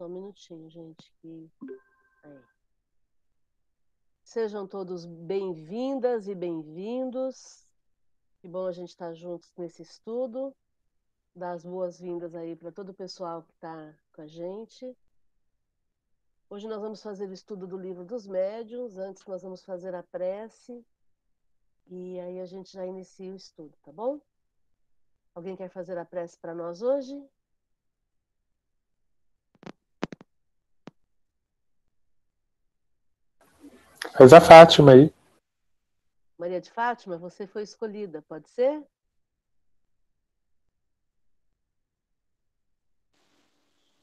Só um minutinho, gente. Que... Aí. Sejam todos bem-vindas e bem-vindos. Que bom a gente estar juntos nesse estudo. Dar as boas-vindas aí para todo o pessoal que está com a gente. Hoje nós vamos fazer o estudo do livro dos médiuns. Antes nós vamos fazer a prece. E aí a gente já inicia o estudo, tá bom? Alguém quer fazer a prece para nós hoje? Faz a Fátima aí. Maria de Fátima, você foi escolhida, pode ser?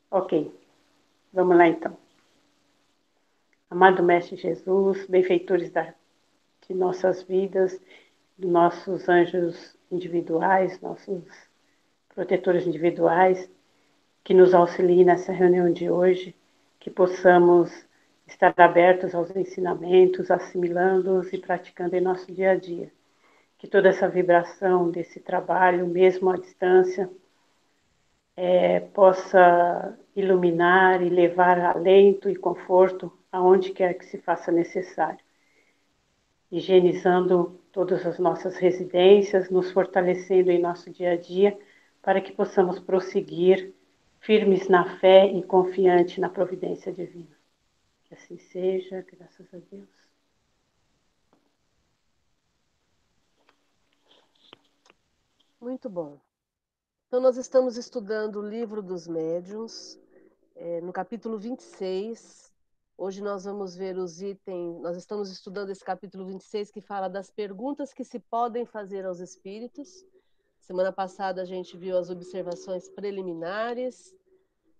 Ok, vamos lá então. Amado Mestre Jesus, benfeitores da, de nossas vidas, de nossos anjos individuais, nossos protetores individuais, que nos auxiliem nessa reunião de hoje, que possamos estar abertos aos ensinamentos, assimilando-os e praticando em nosso dia a dia. Que toda essa vibração desse trabalho, mesmo à distância, é, possa iluminar e levar alento e conforto aonde quer que se faça necessário. Higienizando todas as nossas residências, nos fortalecendo em nosso dia a dia, para que possamos prosseguir firmes na fé e confiante na providência divina. Que assim seja, graças a Deus. Muito bom. Então, nós estamos estudando o livro dos médiuns, é, no capítulo 26. Hoje nós vamos ver os itens, nós estamos estudando esse capítulo 26 que fala das perguntas que se podem fazer aos espíritos. Semana passada a gente viu as observações preliminares,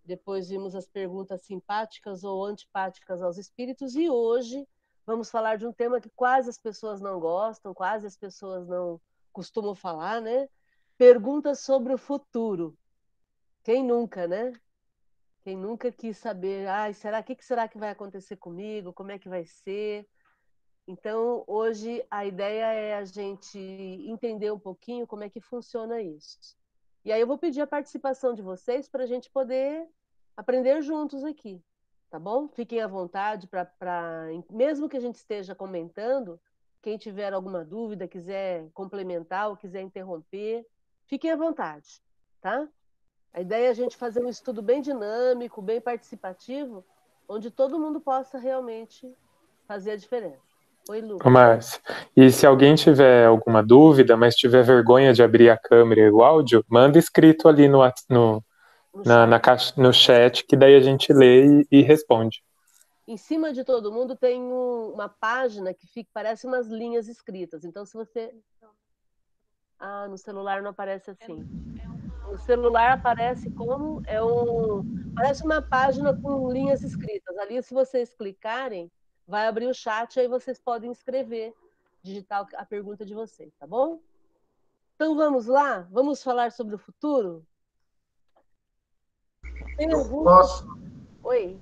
depois vimos as perguntas simpáticas ou antipáticas aos espíritos e hoje vamos falar de um tema que quase as pessoas não gostam, quase as pessoas não costumam falar, né? Perguntas sobre o futuro. Quem nunca, né? Quem nunca quis saber, ai, será que, que será que vai acontecer comigo? Como é que vai ser? Então, hoje a ideia é a gente entender um pouquinho como é que funciona isso. E aí eu vou pedir a participação de vocês para a gente poder aprender juntos aqui, tá bom? Fiquem à vontade para, mesmo que a gente esteja comentando, quem tiver alguma dúvida, quiser complementar ou quiser interromper, fiquem à vontade, tá? A ideia é a gente fazer um estudo bem dinâmico, bem participativo, onde todo mundo possa realmente fazer a diferença. Oi, Lu. Márcia, e se alguém tiver alguma dúvida, mas tiver vergonha de abrir a câmera e o áudio, manda escrito ali no, no, na, chat. Na caixa, no chat, que daí a gente lê e, e responde. Em cima de todo mundo tem um, uma página que fica, parece umas linhas escritas. Então, se você. Ah, no celular não aparece assim. No celular aparece como é um. Parece uma página com linhas escritas. Ali, se vocês clicarem, vai abrir o chat, aí vocês podem escrever, digitar a pergunta de vocês, tá bom? Então vamos lá? Vamos falar sobre o futuro? Tem eu algum... posso. Oi.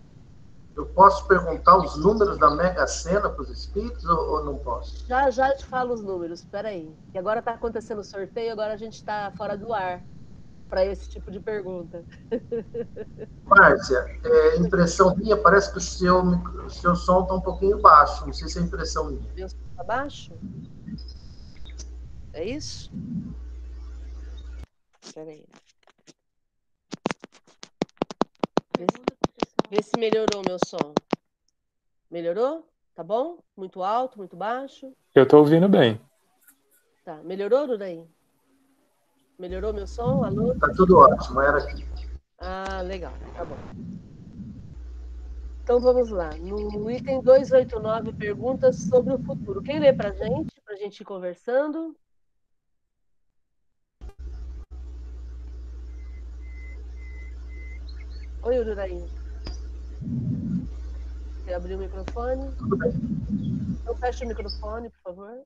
Eu posso perguntar os números da Mega Sena para os espíritos ou, ou, não posso? Já, já te falo os números, espera aí. Que agora está acontecendo o sorteio, agora a gente está fora do ar para esse tipo de pergunta. Márcia, é, impressão minha, parece que o seu, o seu som está um pouquinho baixo. Não sei se é impressão minha. Meu som está baixo? É isso? Espera aí. Vê, vê se melhorou meu som. Melhorou? Tá bom? Muito alto, muito baixo? Eu tô ouvindo bem. Tá. Melhorou, Duraí? Melhorou meu som? Alô? Tá tudo ótimo, era aqui. Ah, legal. Tá bom. Então vamos lá. No item 289, perguntas sobre o futuro. Quem lê pra gente? Pra gente ir conversando? Oi, Ururaí. Você abriu o microfone? Tudo bem. Então fecha o microfone, por favor.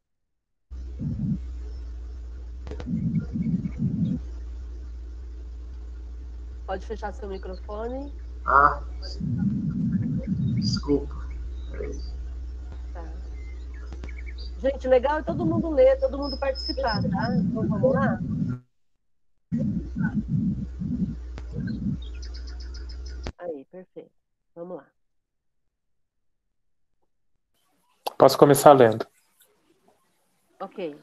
Pode fechar seu microfone. Ah, desculpa. Tá. Gente, legal é todo mundo ler, todo mundo participar, tá? Então vamos lá? Aí, perfeito. Vamos lá. Posso começar lendo? Ok.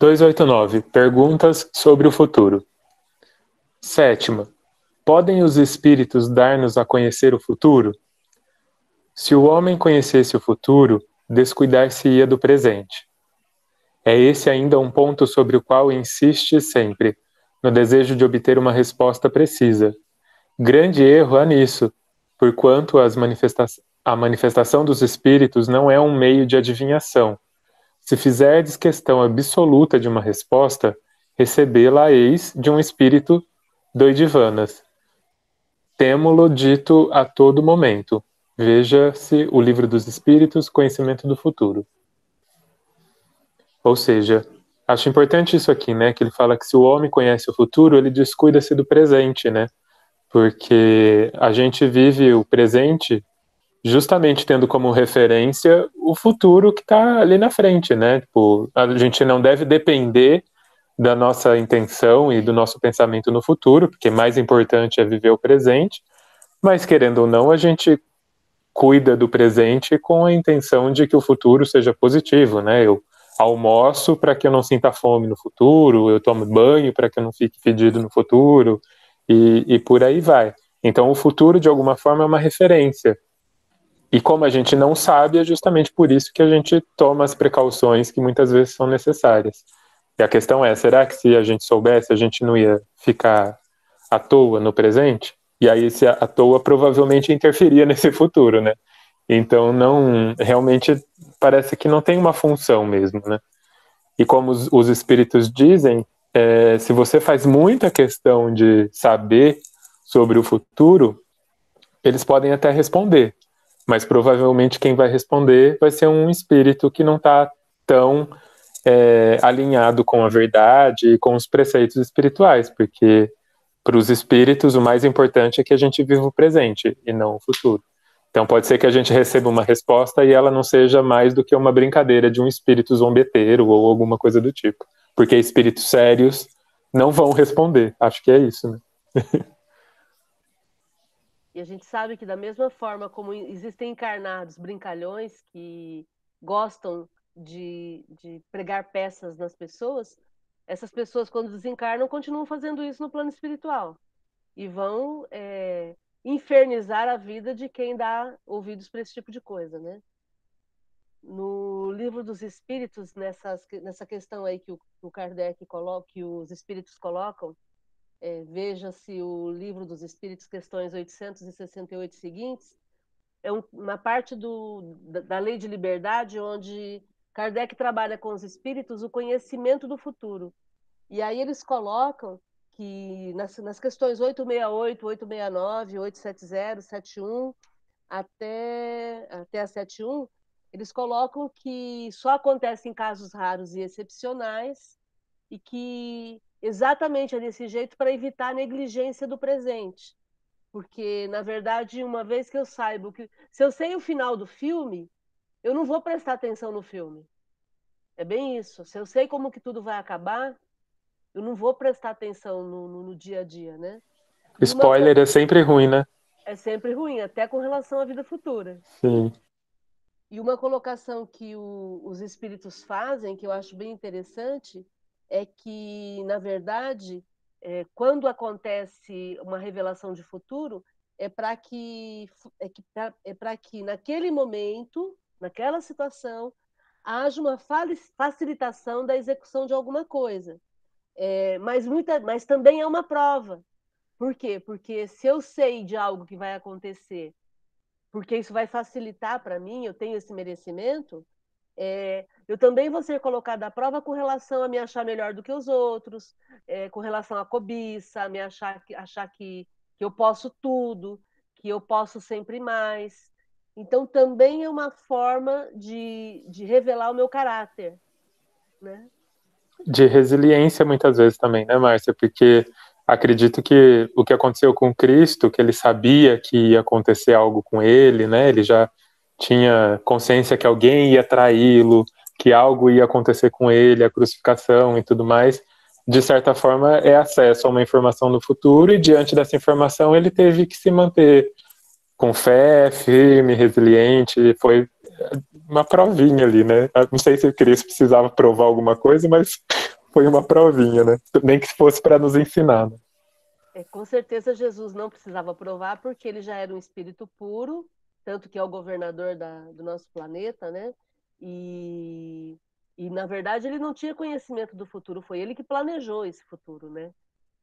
289. Perguntas sobre o futuro. Sétima. Podem os espíritos dar-nos a conhecer o futuro? Se o homem conhecesse o futuro, descuidar-se-ia do presente. É esse ainda um ponto sobre o qual insiste sempre, no desejo de obter uma resposta precisa. Grande erro há nisso, porquanto manifesta a manifestação dos espíritos não é um meio de adivinhação. Se fizerdes questão absoluta de uma resposta, recebê-la eis de um espírito doidivanas. Temo-lo dito a todo momento. Veja-se o livro dos Espíritos, Conhecimento do Futuro. Ou seja, acho importante isso aqui, né? Que ele fala que se o homem conhece o futuro, ele descuida-se do presente, né? Porque a gente vive o presente justamente tendo como referência o futuro que está ali na frente, né? Tipo, a gente não deve depender da nossa intenção e do nosso pensamento no futuro, porque mais importante é viver o presente, mas querendo ou não, a gente cuida do presente com a intenção de que o futuro seja positivo, né? Eu almoço para que eu não sinta fome no futuro, eu tomo banho para que eu não fique fedido no futuro, e, e por aí vai. Então, o futuro, de alguma forma, é uma referência. E como a gente não sabe, é justamente por isso que a gente toma as precauções que muitas vezes são necessárias. E a questão é: será que se a gente soubesse, a gente não ia ficar à toa no presente? E aí, se à toa, provavelmente interferia nesse futuro, né? Então, não realmente parece que não tem uma função mesmo, né? E como os, os espíritos dizem, é, se você faz muita questão de saber sobre o futuro, eles podem até responder, mas provavelmente quem vai responder vai ser um espírito que não está tão é, alinhado com a verdade e com os preceitos espirituais, porque para os espíritos o mais importante é que a gente viva o presente e não o futuro. Então pode ser que a gente receba uma resposta e ela não seja mais do que uma brincadeira de um espírito zombeteiro ou alguma coisa do tipo. Porque espíritos sérios não vão responder. Acho que é isso, né? e a gente sabe que da mesma forma como existem encarnados brincalhões que gostam de, de pregar peças nas pessoas, essas pessoas, quando desencarnam, continuam fazendo isso no plano espiritual. E vão é, infernizar a vida de quem dá ouvidos para esse tipo de coisa, né? No livro dos espíritos, nessas, nessa questão aí que o, o Kardec coloca, que os espíritos colocam, é, veja-se o livro dos espíritos, questões 868 seguintes, é um, uma parte do, da, da lei de liberdade onde Kardec trabalha com os espíritos o conhecimento do futuro. E aí eles colocam que nas, nas questões 868, 869, 870, 71 até, até a 71, eles colocam que só acontece em casos raros e excepcionais e que exatamente é desse jeito para evitar a negligência do presente. Porque, na verdade, uma vez que eu saiba que. Se eu sei o final do filme, eu não vou prestar atenção no filme. É bem isso. Se eu sei como que tudo vai acabar, eu não vou prestar atenção no, no, no dia a dia, né? Spoiler uma... é sempre ruim, né? É sempre ruim, até com relação à vida futura. Sim. E uma colocação que o, os espíritos fazem, que eu acho bem interessante, é que, na verdade, é, quando acontece uma revelação de futuro, é para que, é que, é para que naquele momento, naquela situação, haja uma facilitação da execução de alguma coisa. É, mas, muita, mas também é uma prova. Por quê? Porque se eu sei de algo que vai acontecer, porque isso vai facilitar para mim, eu tenho esse merecimento, é, eu também vou ser colocada à prova com relação a me achar melhor do que os outros, é, com relação à cobiça, a me achar, achar que, que eu posso tudo, que eu posso sempre mais. Então, também é uma forma de, de revelar o meu caráter. Né? de resiliência muitas vezes também, né, Márcia? Porque acredito que o que aconteceu com Cristo, que ele sabia que ia acontecer algo com ele, né? Ele já tinha consciência que alguém ia traí-lo, que algo ia acontecer com ele, a crucificação e tudo mais. de certa forma, é acesso a uma informação do futuro, e diante dessa informação ele teve que se manter com fé, firme, resiliente. Foi uma provinha ali, né? Não sei se o Cristo precisava provar alguma coisa, mas foi uma provinha, né? Nem que fosse para nos ensinar. Né? É, com certeza Jesus não precisava provar, porque ele já era um espírito puro, tanto que é o governador da, do nosso planeta, né? E, e, na verdade, ele não tinha conhecimento do futuro, foi ele que planejou esse futuro, né?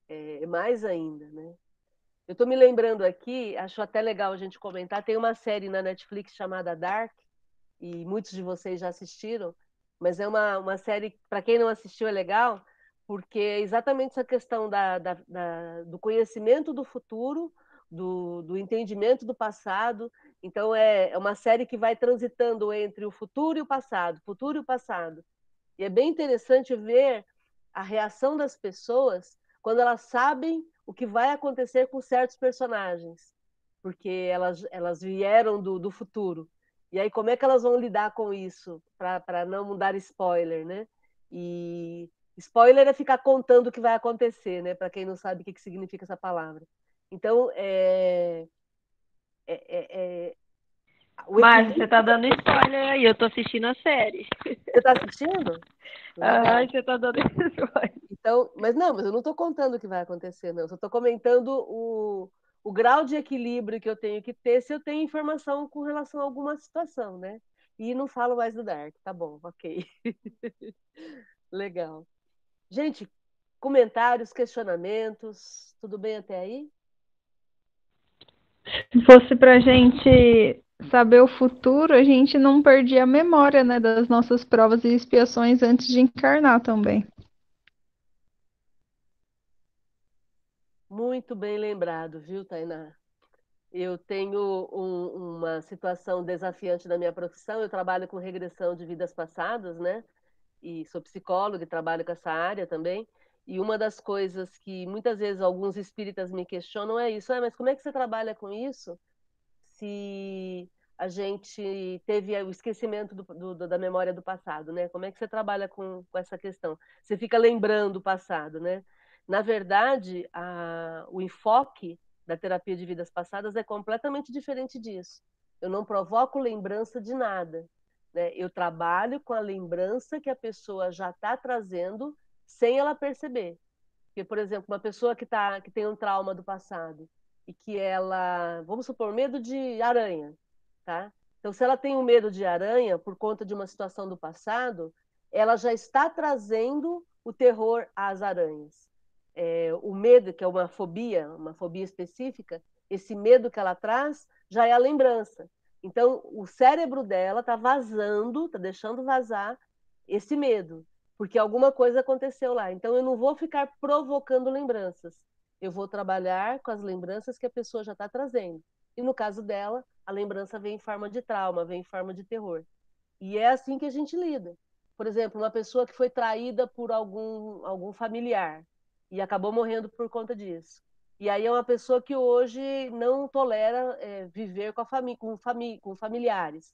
É, mais ainda, né? Eu estou me lembrando aqui, acho até legal a gente comentar, tem uma série na Netflix chamada Dark, e muitos de vocês já assistiram, mas é uma, uma série, para quem não assistiu, é legal, porque é exatamente essa questão da, da, da, do conhecimento do futuro, do, do, entendimento do passado. Então, é, é uma série que vai transitando entre o futuro e o passado, futuro e o passado. E é bem interessante ver a reação das pessoas quando elas sabem o que vai acontecer com certos personagens, porque elas, elas vieram do, do futuro. E aí, como é que elas vão lidar com isso, para não dar spoiler, né? E Spoiler é ficar contando o que vai acontecer, né? Para quem não sabe o que, que significa essa palavra. Então, é. é, é, Márcia, você tá dando spoiler aí, eu tô assistindo a série. Você tá assistindo? Ah, você tá dando spoiler. Então, mas não, mas eu não tô contando o que vai acontecer, não. Eu só tô comentando o, o grau de equilíbrio que eu tenho que ter se eu tenho informação com relação a alguma situação, né? E não falo mais do Dark, tá bom, ok. Legal. Gente, comentários, questionamentos, tudo bem até aí? Se fosse para a gente saber o futuro, a gente não perdia a memória né, das nossas provas e expiações antes de encarnar também. Muito bem lembrado, viu, Tainá? Eu tenho um, uma situação desafiante na minha profissão. Eu trabalho com regressão de vidas passadas, né? e sou psicóloga e trabalho com essa área também. E uma das coisas que muitas vezes alguns espíritas me questionam é isso: ah, mas como é que você trabalha com isso se a gente teve o esquecimento do, do, da memória do passado, né? Como é que você trabalha com, com essa questão? Você fica lembrando o passado, né? Na verdade, a, o enfoque da terapia de vidas passadas é completamente diferente disso. Eu não provoco lembrança de nada. Né? Eu trabalho com a lembrança que a pessoa já está trazendo sem ela perceber. Porque, por exemplo, uma pessoa que, tá, que tem um trauma do passado e que ela, vamos supor, medo de aranha, tá? Então, se ela tem um medo de aranha por conta de uma situação do passado, ela já está trazendo o terror às aranhas. É, o medo, que é uma fobia, uma fobia específica, esse medo que ela traz já é a lembrança. Então, o cérebro dela está vazando, está deixando vazar esse medo, porque alguma coisa aconteceu lá. Então, eu não vou ficar provocando lembranças. Eu vou trabalhar com as lembranças que a pessoa já está trazendo. E no caso dela, a lembrança vem em forma de trauma, vem em forma de terror. E é assim que a gente lida. Por exemplo, uma pessoa que foi traída por algum, algum familiar e acabou morrendo por conta disso. E aí é uma pessoa que hoje não tolera é, viver com, a família, com, fami com familiares.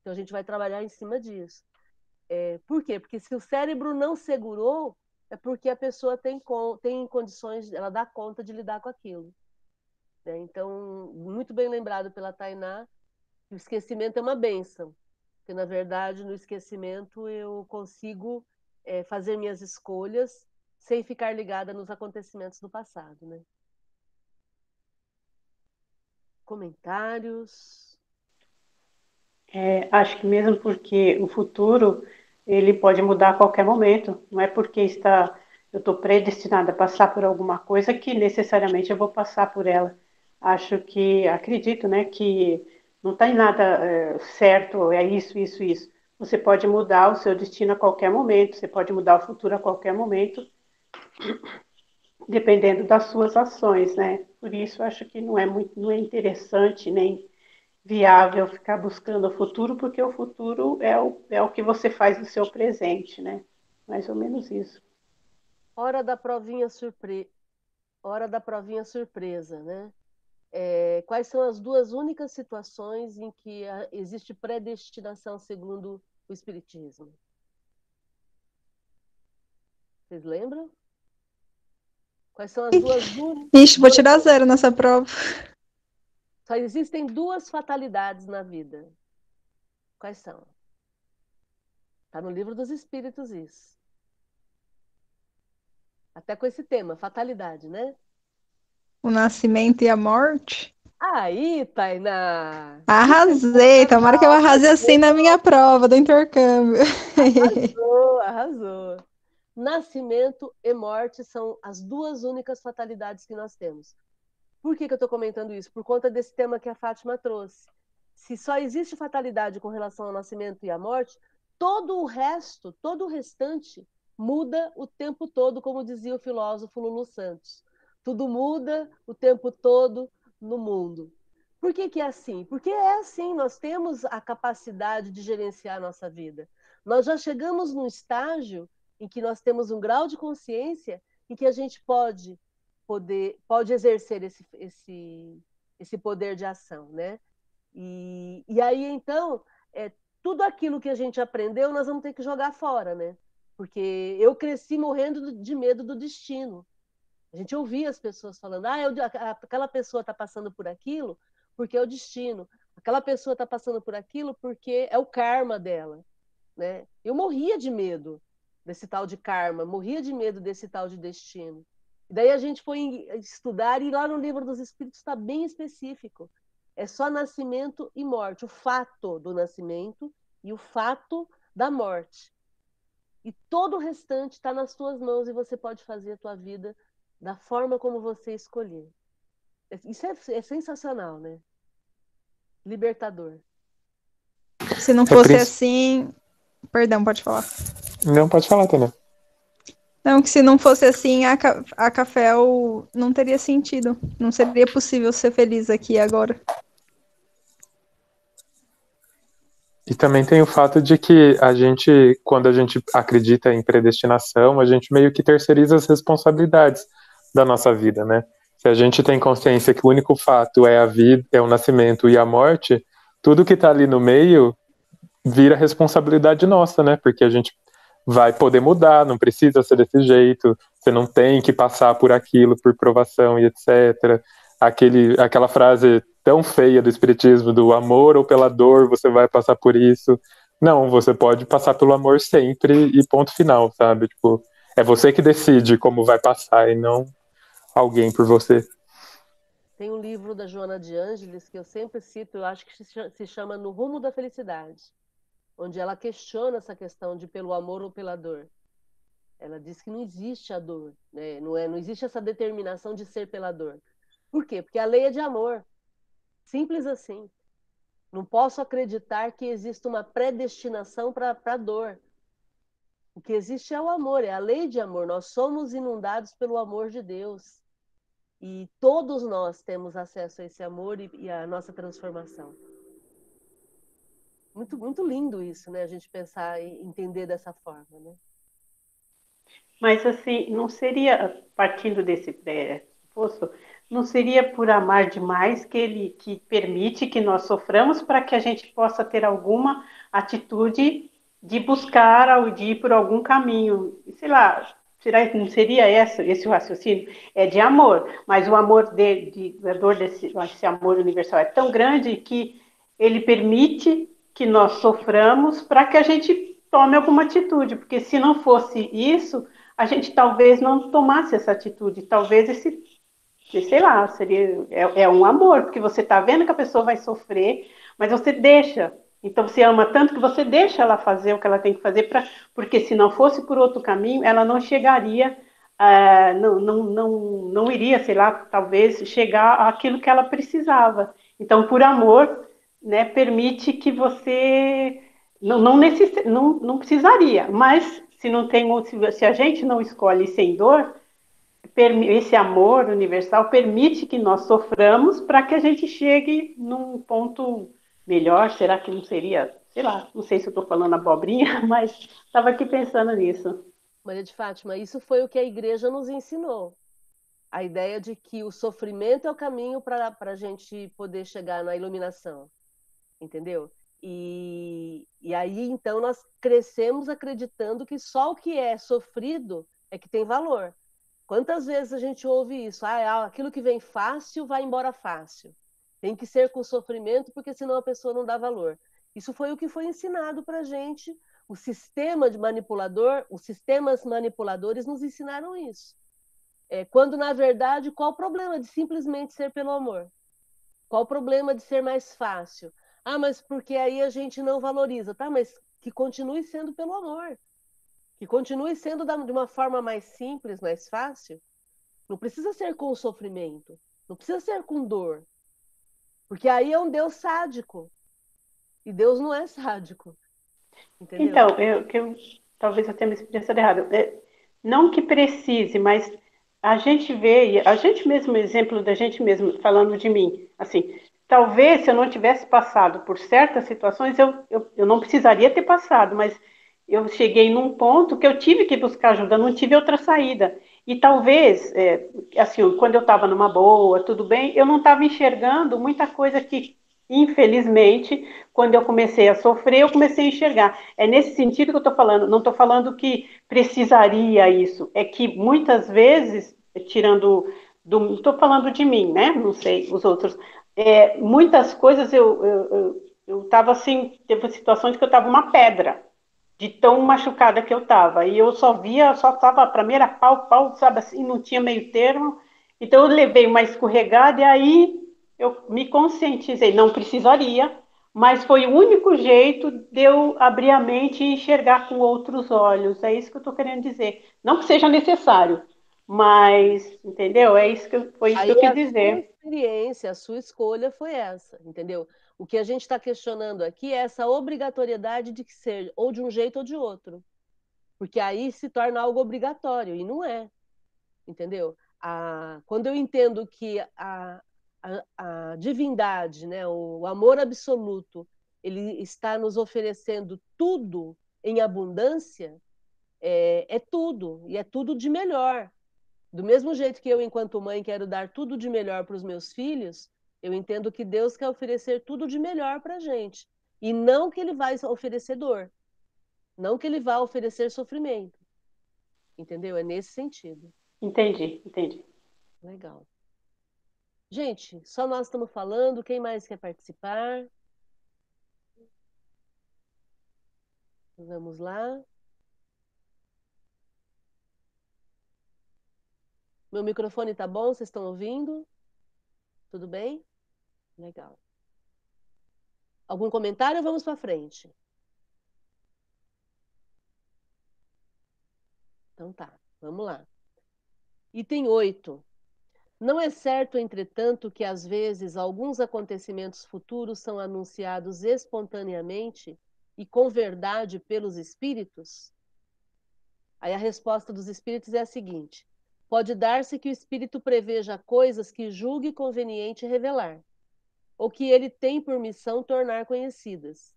Então a gente vai trabalhar em cima disso. É, por quê? Porque se o cérebro não segurou, é porque a pessoa tem, tem condições, ela dá conta de lidar com aquilo. Né? Então, muito bem lembrado pela Tainá, o esquecimento é uma benção. Porque, na verdade, no esquecimento eu consigo é, fazer minhas escolhas sem ficar ligada nos acontecimentos do passado, né? comentários? É, acho que mesmo porque o futuro ele pode mudar a qualquer momento. Não é porque está eu estou predestinada a passar por alguma coisa que necessariamente eu vou passar por ela. Acho que acredito, né, que não tem nada é, certo. É isso, isso, isso. Você pode mudar o seu destino a qualquer momento. Você pode mudar o futuro a qualquer momento dependendo das suas ações, né? Por isso acho que não é muito, não é interessante nem viável ficar buscando o futuro, porque o futuro é o, é o que você faz no seu presente, né? Mais ou menos isso. Hora da provinha surpresa. Hora da provinha surpresa, né? É, quais são as duas únicas situações em que existe predestinação segundo o Espiritismo? Vocês lembram? Quais são as duas Ixi, vou tirar zero nessa prova. Só existem duas fatalidades na vida. Quais são? Está no livro dos Espíritos isso. Até com esse tema, fatalidade, né? O nascimento e a morte? Aí, Tainá! Arrasei! Tomara que eu arrase assim na minha prova do intercâmbio. Arrasou, arrasou. Nascimento e morte são as duas únicas fatalidades que nós temos. Por que, que eu estou comentando isso? Por conta desse tema que a Fátima trouxe. Se só existe fatalidade com relação ao nascimento e à morte, todo o resto, todo o restante, muda o tempo todo, como dizia o filósofo Lulu Santos. Tudo muda o tempo todo no mundo. Por que, que é assim? Porque é assim, nós temos a capacidade de gerenciar a nossa vida. Nós já chegamos num estágio em que nós temos um grau de consciência em que a gente pode poder pode exercer esse, esse, esse poder de ação, né? E, e aí então é, tudo aquilo que a gente aprendeu nós vamos ter que jogar fora, né? Porque eu cresci morrendo de medo do destino. A gente ouvia as pessoas falando: ah, eu, aquela pessoa está passando por aquilo porque é o destino. Aquela pessoa está passando por aquilo porque é o karma dela. Né? Eu morria de medo desse tal de karma, morria de medo desse tal de destino. Daí a gente foi estudar e lá no livro dos Espíritos está bem específico. É só nascimento e morte, o fato do nascimento e o fato da morte. E todo o restante está nas tuas mãos e você pode fazer a tua vida da forma como você escolher. Isso é, é sensacional, né? Libertador. Se não fosse assim. Perdão, pode falar. Não, pode falar também. Não, que se não fosse assim, a, a Caféu não teria sentido. Não seria possível ser feliz aqui agora. E também tem o fato de que a gente, quando a gente acredita em predestinação, a gente meio que terceiriza as responsabilidades da nossa vida, né? Se a gente tem consciência que o único fato é a vida, é o nascimento e a morte, tudo que está ali no meio vira responsabilidade nossa, né? Porque a gente vai poder mudar, não precisa ser desse jeito, você não tem que passar por aquilo, por provação e etc. Aquele, aquela frase tão feia do espiritismo do amor ou pela dor você vai passar por isso. Não, você pode passar pelo amor sempre e ponto final, sabe? Tipo, é você que decide como vai passar e não alguém por você. Tem um livro da Joana de Ângeles que eu sempre cito, eu acho que se chama No Rumo da Felicidade, onde ela questiona essa questão de pelo amor ou pela dor. Ela diz que não existe a dor, né? não, é, não existe essa determinação de ser pela dor. Por quê? Porque a lei é de amor. Simples assim. Não posso acreditar que exista uma predestinação para a dor. O que existe é o amor, é a lei de amor. Nós somos inundados pelo amor de Deus. E todos nós temos acesso a esse amor e, e a nossa transformação. Muito, muito lindo isso, né? A gente pensar e entender dessa forma, né? Mas assim, não seria partindo desse pressuposto, não seria por amar demais que ele que permite que nós soframos para que a gente possa ter alguma atitude de buscar ou de ir por algum caminho, sei lá, Será, não seria essa, esse raciocínio? É de amor, mas o amor de, de, a dor desse, esse amor universal é tão grande que ele permite que nós soframos para que a gente tome alguma atitude, porque se não fosse isso, a gente talvez não tomasse essa atitude, talvez esse, sei lá, seria é, é um amor, porque você está vendo que a pessoa vai sofrer, mas você deixa, então você ama tanto que você deixa ela fazer o que ela tem que fazer, pra, porque se não fosse por outro caminho, ela não chegaria, uh, não, não, não, não iria, sei lá, talvez chegar àquilo que ela precisava. Então, por amor, né, permite que você não, não, necess, não, não precisaria, mas se não tem se a gente não escolhe sem dor, esse amor universal permite que nós soframos para que a gente chegue num ponto melhor? Será que não seria, sei lá, não sei se eu estou falando abobrinha, mas estava aqui pensando nisso. Maria de Fátima, isso foi o que a igreja nos ensinou. A ideia de que o sofrimento é o caminho para a gente poder chegar na iluminação. Entendeu? E, e aí, então, nós crescemos acreditando que só o que é sofrido é que tem valor. Quantas vezes a gente ouve isso? Ah, aquilo que vem fácil vai embora fácil. Tem que ser com sofrimento, porque senão a pessoa não dá valor. Isso foi o que foi ensinado para a gente. O sistema de manipulador, os sistemas manipuladores nos ensinaram isso. É, quando, na verdade, qual o problema de simplesmente ser pelo amor? Qual o problema de ser mais fácil? Ah, mas porque aí a gente não valoriza. Tá, mas que continue sendo pelo amor que continue sendo de uma forma mais simples, mais fácil, não precisa ser com sofrimento, não precisa ser com dor. Porque aí é um Deus sádico. E Deus não é sádico. Entendeu? Então, eu, eu, talvez eu tenha me expressado errado. É, não que precise, mas a gente vê, a gente mesmo, exemplo da gente mesmo, falando de mim, assim, talvez se eu não tivesse passado por certas situações, eu, eu, eu não precisaria ter passado, mas eu cheguei num ponto que eu tive que buscar ajuda, não tive outra saída. E talvez, é, assim, quando eu estava numa boa, tudo bem, eu não estava enxergando muita coisa que, infelizmente, quando eu comecei a sofrer, eu comecei a enxergar. É nesse sentido que eu estou falando. Não estou falando que precisaria isso. É que muitas vezes, tirando do. Estou falando de mim, né? Não sei os outros. É, muitas coisas eu estava eu, eu, assim, teve situações que eu estava uma pedra de tão machucada que eu estava. E eu só via, só estava, para mim era pau, pau, sabe assim, não tinha meio termo. Então eu levei uma escorregada e aí eu me conscientizei, não precisaria, mas foi o único jeito de eu abrir a mente e enxergar com outros olhos. É isso que eu estou querendo dizer. Não que seja necessário, mas, entendeu? É isso que foi isso aí que eu quis dizer. Experiência, a sua escolha foi essa, entendeu? O que a gente está questionando aqui é essa obrigatoriedade de que ser ou de um jeito ou de outro. Porque aí se torna algo obrigatório, e não é. Entendeu? A, quando eu entendo que a, a, a divindade, né, o, o amor absoluto, ele está nos oferecendo tudo em abundância, é, é, tudo, e é tudo de melhor. Do mesmo jeito que eu, enquanto mãe, quero dar tudo de melhor para os meus filhos, eu entendo que Deus quer oferecer tudo de melhor para a gente. E não que ele vai oferecer dor. Não que ele vá oferecer sofrimento. Entendeu? É nesse sentido. Entendi, entendi. Legal. Gente, só nós estamos falando. Quem mais quer participar? Vamos lá. Meu microfone tá bom? Vocês estão ouvindo? Tudo bem? Legal. Algum comentário? Vamos para frente. Então tá, vamos lá. Item 8. Não é certo, entretanto, que às vezes alguns acontecimentos futuros são anunciados espontaneamente e com verdade pelos espíritos? Aí a resposta dos espíritos é a seguinte: pode dar-se que o espírito preveja coisas que julgue conveniente revelar ou que ele tem por missão tornar conhecidas.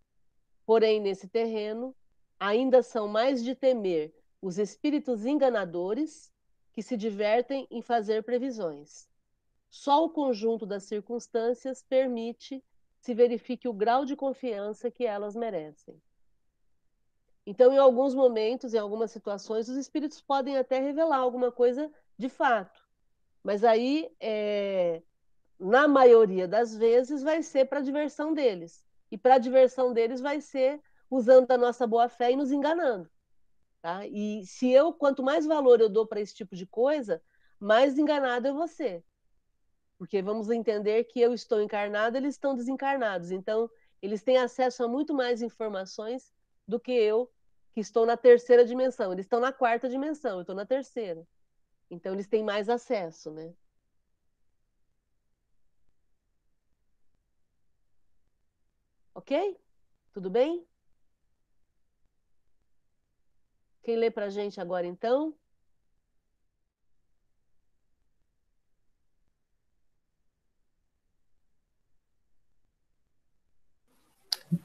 Porém, nesse terreno, ainda são mais de temer os espíritos enganadores que se divertem em fazer previsões. Só o conjunto das circunstâncias permite se verifique o grau de confiança que elas merecem. Então, em alguns momentos, em algumas situações, os espíritos podem até revelar alguma coisa de fato, mas aí é, na maioria das vezes, vai ser para a diversão deles. E para a diversão deles vai ser usando a nossa boa fé e nos enganando. Tá? E se eu, quanto mais valor eu dou para esse tipo de coisa, mais enganado vou ser. Porque vamos entender que eu estou encarnado, eles estão desencarnados. Então, eles têm acesso a muito mais informações do que eu, que estou na terceira dimensão. Eles estão na quarta dimensão, eu estou na terceira. Então, eles têm mais acesso, né? Ok? Tudo bem? Quem lê para a gente agora, então?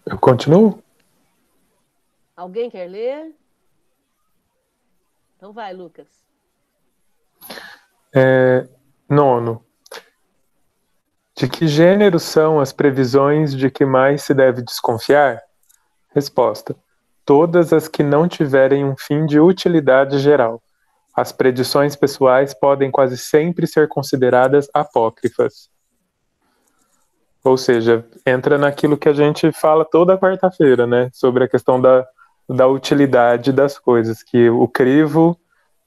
Eu continuo? Alguém quer ler? Então vai, Lucas. É, nono. De que gênero são as previsões de que mais se deve desconfiar? Resposta: Todas as que não tiverem um fim de utilidade geral, as predições pessoais podem quase sempre ser consideradas apócrifas. Ou seja, entra naquilo que a gente fala toda quarta-feira, né? Sobre a questão da, da utilidade das coisas, que o crivo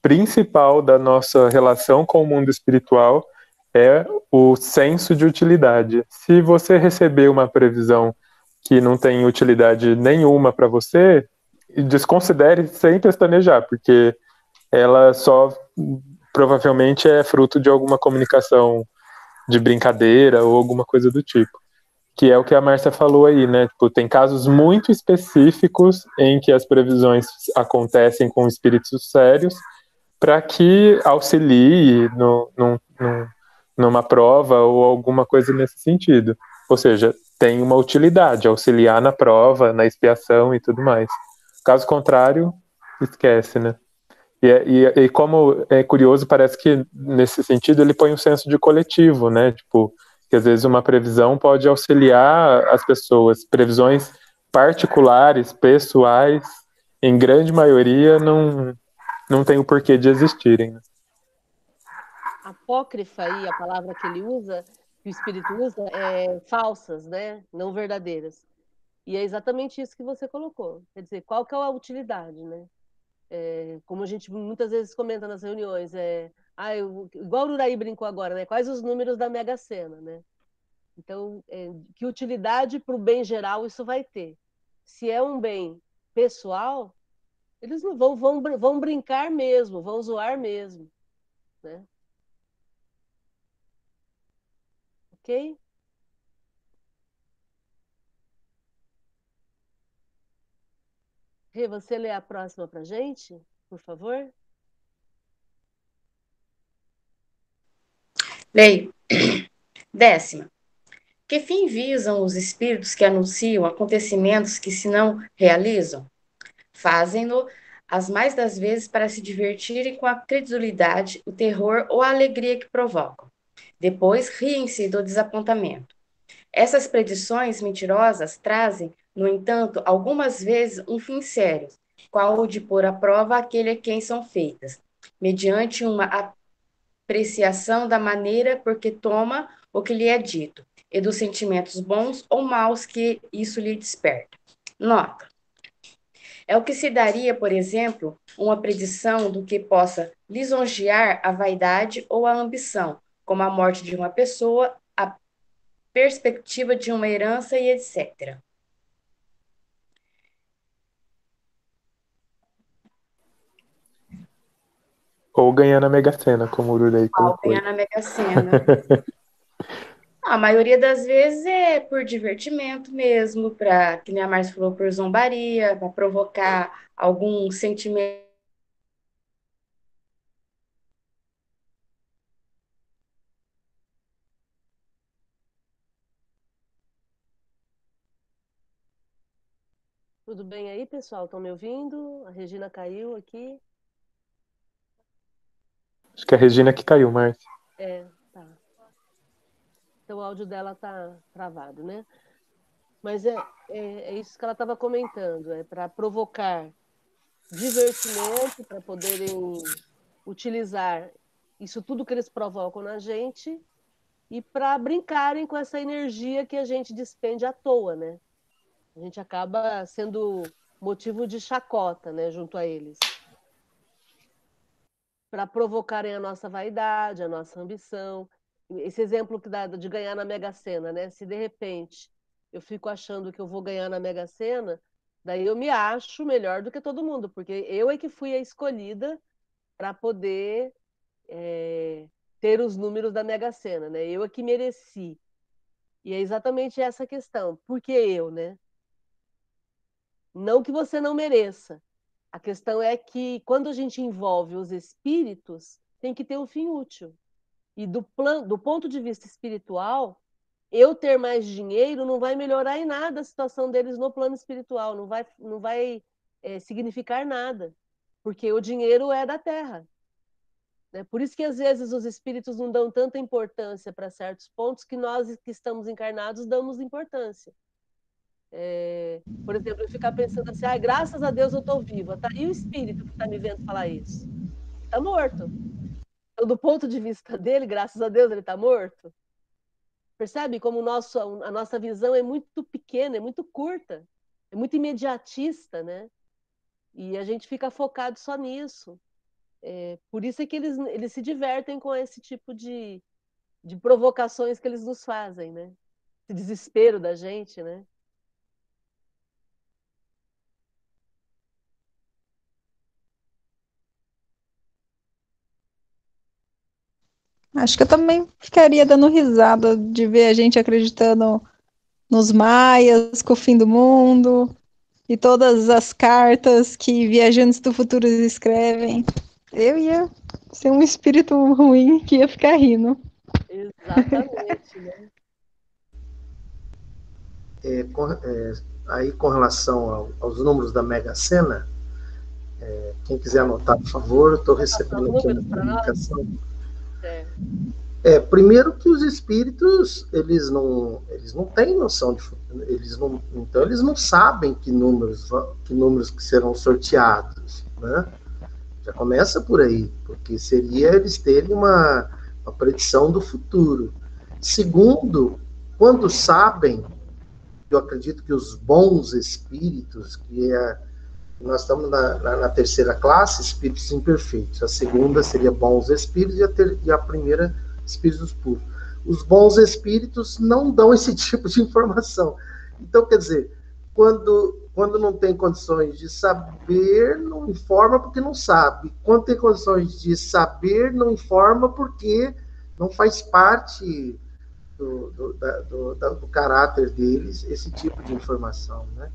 principal da nossa relação com o mundo espiritual é o senso de utilidade. Se você receber uma previsão que não tem utilidade nenhuma para você, desconsidere sem pestanejar, porque ela só provavelmente é fruto de alguma comunicação de brincadeira ou alguma coisa do tipo. Que é o que a Márcia falou aí, né? Tipo, tem casos muito específicos em que as previsões acontecem com espíritos sérios para que auxilie no, numa prova ou alguma coisa nesse sentido. Ou seja, tem uma utilidade, auxiliar na prova, na expiação e tudo mais. Caso contrário, esquece, né? E, e, e, como é curioso, parece que nesse sentido ele põe um senso de coletivo, né? Tipo, que às vezes uma previsão pode auxiliar as pessoas. Previsões particulares, pessoais, em grande maioria, não, não tem o porquê de existirem. Né? Apócrifa aí, a palavra que ele usa, que o espírito usa, é falsas, né? Não verdadeiras. E é exatamente isso que você colocou. Quer dizer, qual que é a utilidade, né? É, como a gente muitas vezes comenta nas reuniões, é, ah, eu, igual o Uraí brincou agora, né? Quais os números da Mega Sena, né? Então, é, que utilidade para o bem geral isso vai ter? Se é um bem pessoal, eles não vão, vão, vão brincar mesmo, vão zoar mesmo, né? Ok? Rê, você lê a próxima para gente, por favor? Leio. Décima. Que fim visam os espíritos que anunciam acontecimentos que se não realizam? Fazem-no as mais das vezes para se divertirem com a credulidade, o terror ou a alegria que provocam. Depois riem-se do desapontamento. Essas predições mentirosas trazem no entanto, algumas vezes um fim sério, qual o de pôr à prova aquele a quem são feitas, mediante uma apreciação da maneira por que toma o que lhe é dito, e dos sentimentos bons ou maus que isso lhe desperta. Nota. É o que se daria, por exemplo, uma predição do que possa lisonjear a vaidade ou a ambição, como a morte de uma pessoa, a perspectiva de uma herança e etc. Ou ganhar na Mega Sena, como o Ururei colocou. Ou ganhar na Mega Sena. a maioria das vezes é por divertimento mesmo, para, que nem a Márcia falou, por zombaria, para provocar algum sentimento. Tudo bem aí, pessoal? Estão me ouvindo? A Regina caiu aqui. Acho que é a Regina que caiu, Márcia. É, tá. Então o áudio dela tá travado, né? Mas é, é, é isso que ela estava comentando, é para provocar divertimento, para poderem utilizar isso tudo que eles provocam na gente e para brincarem com essa energia que a gente despende à toa, né? A gente acaba sendo motivo de chacota, né, junto a eles para provocarem a nossa vaidade, a nossa ambição. Esse exemplo que dá de ganhar na Mega Sena, né? Se de repente eu fico achando que eu vou ganhar na Mega Sena, daí eu me acho melhor do que todo mundo, porque eu é que fui a escolhida para poder é, ter os números da Mega Sena, né? Eu é que mereci. E é exatamente essa questão. Por que eu, né? Não que você não mereça, a questão é que quando a gente envolve os espíritos, tem que ter um fim útil. E do, plan, do ponto de vista espiritual, eu ter mais dinheiro não vai melhorar em nada a situação deles no plano espiritual, não vai, não vai é, significar nada, porque o dinheiro é da terra. Né? Por isso que às vezes os espíritos não dão tanta importância para certos pontos que nós que estamos encarnados damos importância. É, por exemplo, eu ficar pensando assim, ah, graças a Deus eu estou viva, tá? E o espírito que está me vendo falar isso? está morto. Então, do ponto de vista dele, graças a Deus, ele está morto. Percebe como nosso, a nossa visão é muito pequena, é muito curta, é muito imediatista, né? E a gente fica focado só nisso. É, por isso é que eles, eles se divertem com esse tipo de, de provocações que eles nos fazem, né? Esse desespero da gente, né? Acho que eu também ficaria dando risada de ver a gente acreditando nos maias, com o fim do mundo, e todas as cartas que viajantes do futuro escrevem. Eu ia ser um espírito ruim que ia ficar rindo. Exatamente, né? É, com, é, aí com relação ao, aos números da Mega Sena, é, quem quiser anotar, por favor, estou recebendo aqui uma comunicação. É. primeiro que os espíritos, eles não, eles não têm noção de eles não, então eles não sabem que números, que números que serão sorteados, né? Já começa por aí, porque seria eles terem uma, uma predição do futuro. Segundo, quando sabem, eu acredito que os bons espíritos, que é nós estamos na, na, na, terceira classe, espíritos imperfeitos. A segunda seria bons espíritos e a, ter, e a primeira, espíritos puros. Os bons espíritos não dão esse tipo de informação. Então, quer dizer, quando, quando não tem condições de saber, não informa porque não sabe. Quando tem condições de saber, não informa porque não faz parte do, do, da, do, do caráter deles esse tipo de informação, né?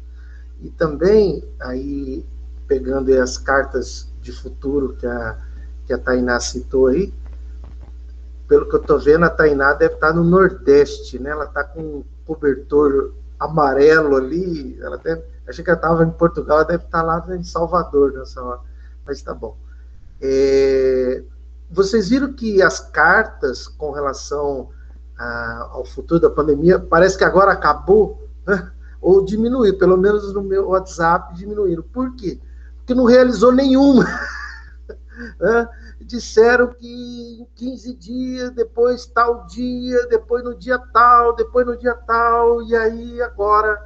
E também, aí, pegando as cartas de futuro que a, que a Tainá citou aí, pelo que eu estou vendo, a Tainá deve estar tá no Nordeste, né? Ela está com um cobertor amarelo ali. Ela deve, achei que ela estava em Portugal, ela deve estar tá lá em Salvador nessa hora. Mas tá bom. É, vocês viram que as cartas com relação a, ao futuro da pandemia, parece que agora acabou, né? Ou diminuir, pelo menos no meu WhatsApp diminuíram. Por quê? Porque não realizou nenhuma. Disseram que em 15 dias, depois tal dia, depois no dia tal, depois no dia tal, e aí agora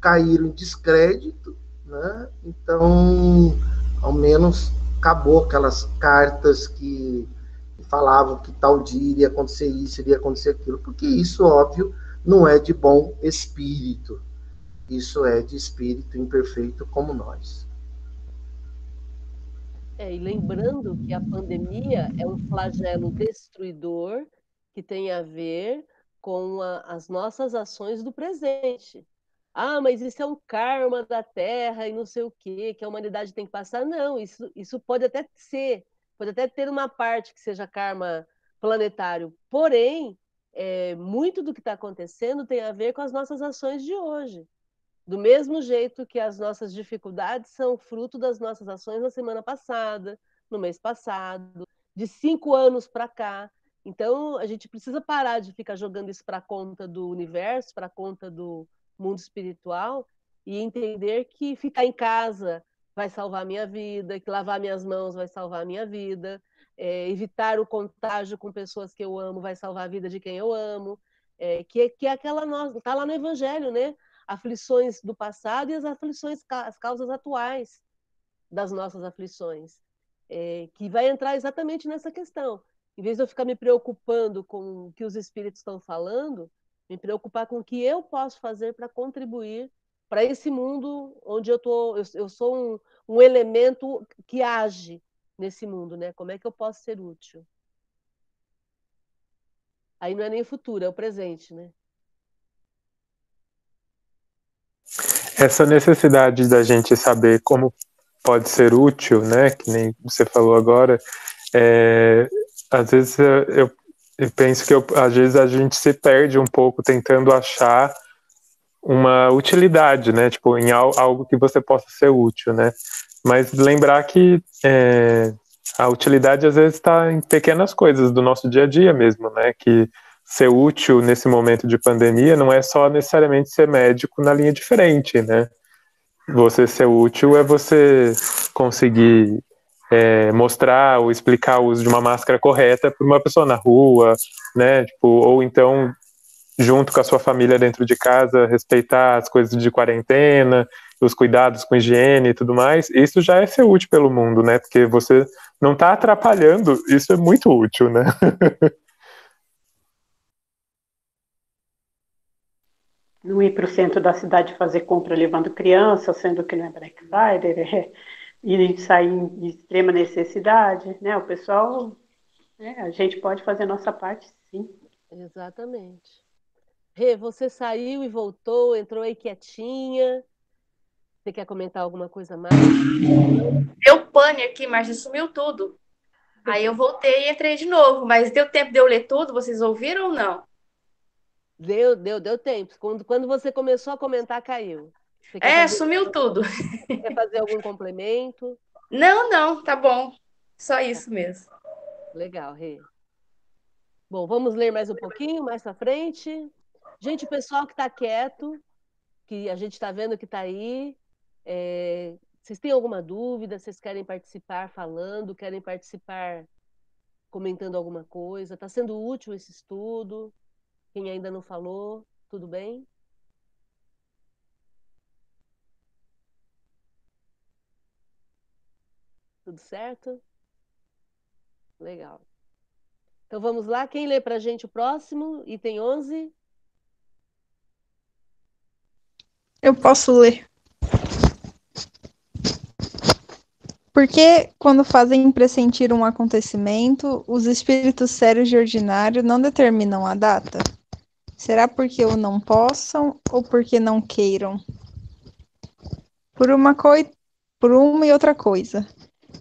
caíram em descrédito, né? Então, ao menos acabou aquelas cartas que falavam que tal dia iria acontecer isso, iria acontecer aquilo, porque isso, óbvio, não é de bom espírito. Isso é de espírito imperfeito como nós. É, e lembrando que a pandemia é um flagelo destruidor que tem a ver com a, as nossas ações do presente. Ah, mas isso é um karma da Terra e não sei o quê, que a humanidade tem que passar. Não, isso, isso pode até ser, pode até ter uma parte que seja karma planetário. Porém, é, muito do que está acontecendo tem a ver com as nossas ações de hoje. Do mesmo jeito que as nossas dificuldades são fruto das nossas ações na semana passada, no mês passado, de cinco anos para cá. Então, a gente precisa parar de ficar jogando isso para conta do universo, para conta do mundo espiritual, e entender que ficar em casa vai salvar a minha vida, que lavar minhas mãos vai salvar a minha vida, é, evitar o contágio com pessoas que eu amo vai salvar a vida de quem eu amo, é, que, que é aquela nossa, está lá no Evangelho, né? Aflições do passado e as aflições, as causas atuais das nossas aflições, é, que vai entrar exatamente nessa questão. Em vez de eu ficar me preocupando com o que os espíritos estão falando, me preocupar com o que eu posso fazer para contribuir para esse mundo onde eu tô, eu, eu sou um, um elemento que age, nesse mundo, né? Como é que eu posso ser útil? Aí não é nem o futuro, é o presente, né? Essa necessidade da gente saber como pode ser útil, né? Que nem você falou agora, é, às vezes eu, eu penso que eu, às vezes a gente se perde um pouco tentando achar uma utilidade, né? Tipo, em algo que você possa ser útil, né? Mas lembrar que é, a utilidade às vezes está em pequenas coisas do nosso dia a dia mesmo, né? Que ser útil nesse momento de pandemia não é só necessariamente ser médico na linha diferente, né? Você ser útil é você conseguir é, mostrar ou explicar o uso de uma máscara correta para uma pessoa na rua, né? Tipo, ou então junto com a sua família dentro de casa, respeitar as coisas de quarentena, os cuidados com higiene e tudo mais, isso já é ser útil pelo mundo, né? Porque você não está atrapalhando, isso é muito útil, né? não ir para o centro da cidade fazer compra levando criança, sendo que não é Black Friday, é, e sair de extrema necessidade, né? O pessoal, né, a gente pode fazer a nossa parte, sim. Exatamente. Rê, você saiu e voltou, entrou aí quietinha. Você quer comentar alguma coisa mais? Deu pane aqui, mas sumiu tudo. Aí eu voltei e entrei de novo, mas deu tempo de eu ler tudo? Vocês ouviram ou não? Deu, deu, deu tempo. Quando, quando você começou a comentar, caiu. É, fazer... sumiu tudo. Quer fazer algum complemento? Não, não, tá bom. Só isso mesmo. Legal, Rê. Bom, vamos ler mais um pouquinho, mais para frente. Gente, o pessoal que está quieto, que a gente está vendo que está aí, é... vocês têm alguma dúvida? Vocês querem participar falando? Querem participar comentando alguma coisa? Está sendo útil esse estudo? Quem ainda não falou, tudo bem? Tudo certo? Legal. Então vamos lá, quem lê para a gente o próximo? Item 11. Eu posso ler. Porque quando fazem pressentir um acontecimento, os espíritos sérios de ordinário não determinam a data? Será porque o não possam ou porque não queiram? Por uma, coi por uma e outra coisa.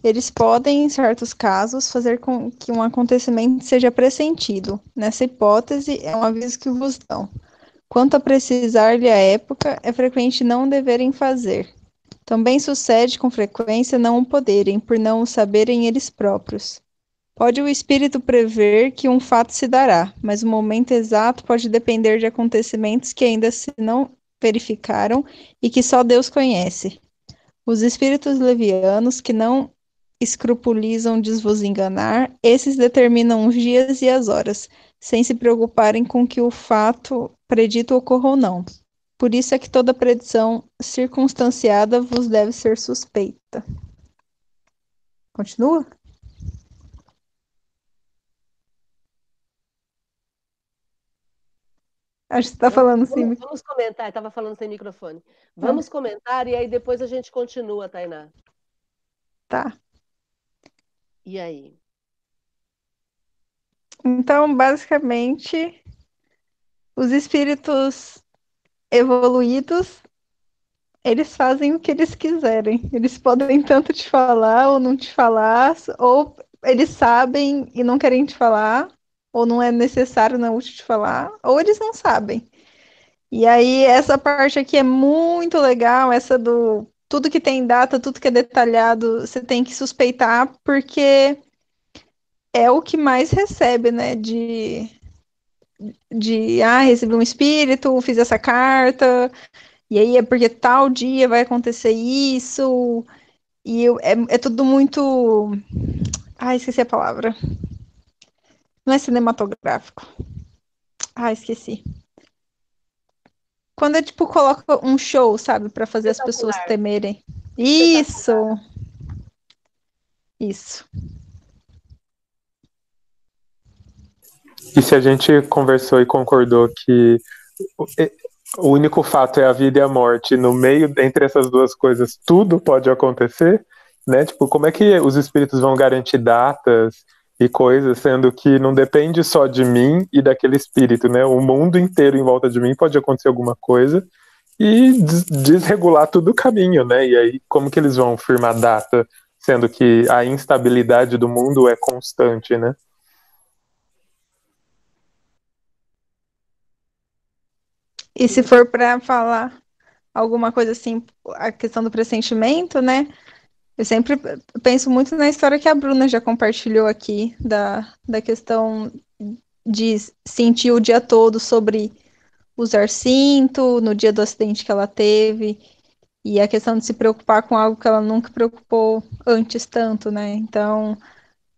Eles podem, em certos casos, fazer com que um acontecimento seja pressentido. Nessa hipótese, é um aviso que vos dão. Quanto a precisar-lhe a época, é frequente não deverem fazer. Também sucede com frequência não o poderem, por não o saberem eles próprios. Pode o espírito prever que um fato se dará, mas o momento exato pode depender de acontecimentos que ainda se não verificaram e que só Deus conhece. Os espíritos levianos que não escrupulizam de vos enganar, esses determinam os dias e as horas, sem se preocuparem com que o fato predito ocorra ou não. Por isso é que toda predição circunstanciada vos deve ser suspeita. Continua? Acho que você está falando sim. Vamos, vamos comentar, estava falando sem microfone. Tá. Vamos comentar e aí depois a gente continua, Tainá. Tá. E aí? Então, basicamente, os espíritos evoluídos, eles fazem o que eles quiserem. Eles podem tanto te falar ou não te falar, ou eles sabem e não querem te falar, ou não é necessário, não é útil te falar, ou eles não sabem. E aí, essa parte aqui é muito legal, essa do tudo que tem data, tudo que é detalhado, você tem que suspeitar, porque é o que mais recebe, né? De, de ah, recebi um espírito, fiz essa carta, e aí é porque tal dia vai acontecer isso, e é, é tudo muito. Ah, esqueci a palavra. Não é cinematográfico. Ah, esqueci. Quando é tipo, coloca um show, sabe, para fazer as pessoas temerem. Isso! Isso. E se a gente conversou e concordou que o único fato é a vida e a morte, no meio, entre essas duas coisas, tudo pode acontecer, né? Tipo, como é que os espíritos vão garantir datas e coisas, sendo que não depende só de mim e daquele espírito, né? O mundo inteiro em volta de mim pode acontecer alguma coisa e desregular todo o caminho, né? E aí, como que eles vão firmar data, sendo que a instabilidade do mundo é constante, né? E se for para falar alguma coisa assim, a questão do pressentimento, né? Eu sempre penso muito na história que a Bruna já compartilhou aqui, da, da questão de sentir o dia todo sobre usar cinto, no dia do acidente que ela teve. E a questão de se preocupar com algo que ela nunca preocupou antes tanto, né? Então,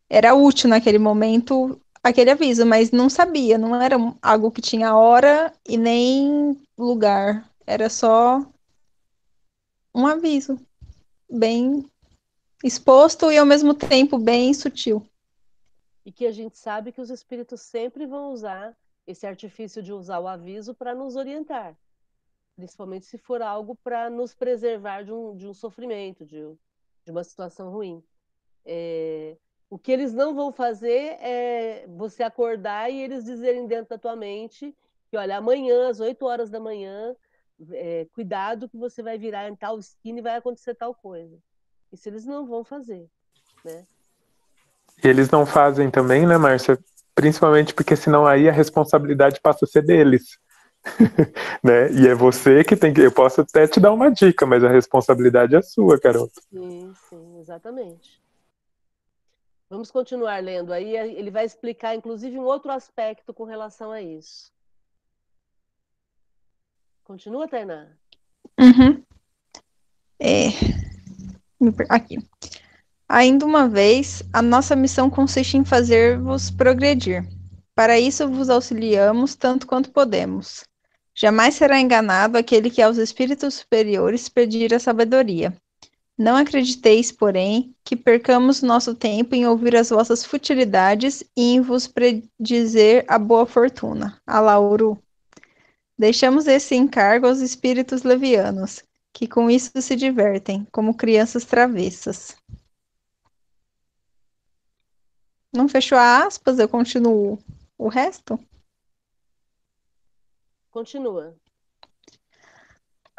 era útil naquele momento aquele aviso, mas não sabia, não era algo que tinha hora e nem lugar. Era só um aviso bem exposto e ao mesmo tempo bem sutil. E que a gente sabe que os espíritos sempre vão usar esse artifício de usar o aviso para nos orientar, principalmente se for algo para nos preservar de um, de um sofrimento, de, de uma situação ruim. É, o que eles não vão fazer é você acordar e eles dizerem dentro da tua mente que, olha, amanhã, às 8 horas da manhã, é, cuidado que você vai virar em tal esquina e vai acontecer tal coisa. Isso eles não vão fazer, né? Eles não fazem também, né, Márcia? Principalmente porque senão aí a responsabilidade passa a ser deles. né? E é você que tem que. Eu posso até te dar uma dica, mas a responsabilidade é sua, Carol. Sim, sim, exatamente. Vamos continuar lendo aí, ele vai explicar, inclusive, um outro aspecto com relação a isso. Continua, Tainá? Uhum. É... Aqui. Ainda uma vez, a nossa missão consiste em fazer-vos progredir. Para isso vos auxiliamos tanto quanto podemos. Jamais será enganado aquele que aos espíritos superiores pedir a sabedoria não acrediteis, porém, que percamos nosso tempo em ouvir as vossas futilidades e em vos predizer a boa fortuna. A Lauro. Deixamos esse encargo aos espíritos levianos, que com isso se divertem, como crianças travessas. Não fechou aspas? Eu continuo o resto? Continua.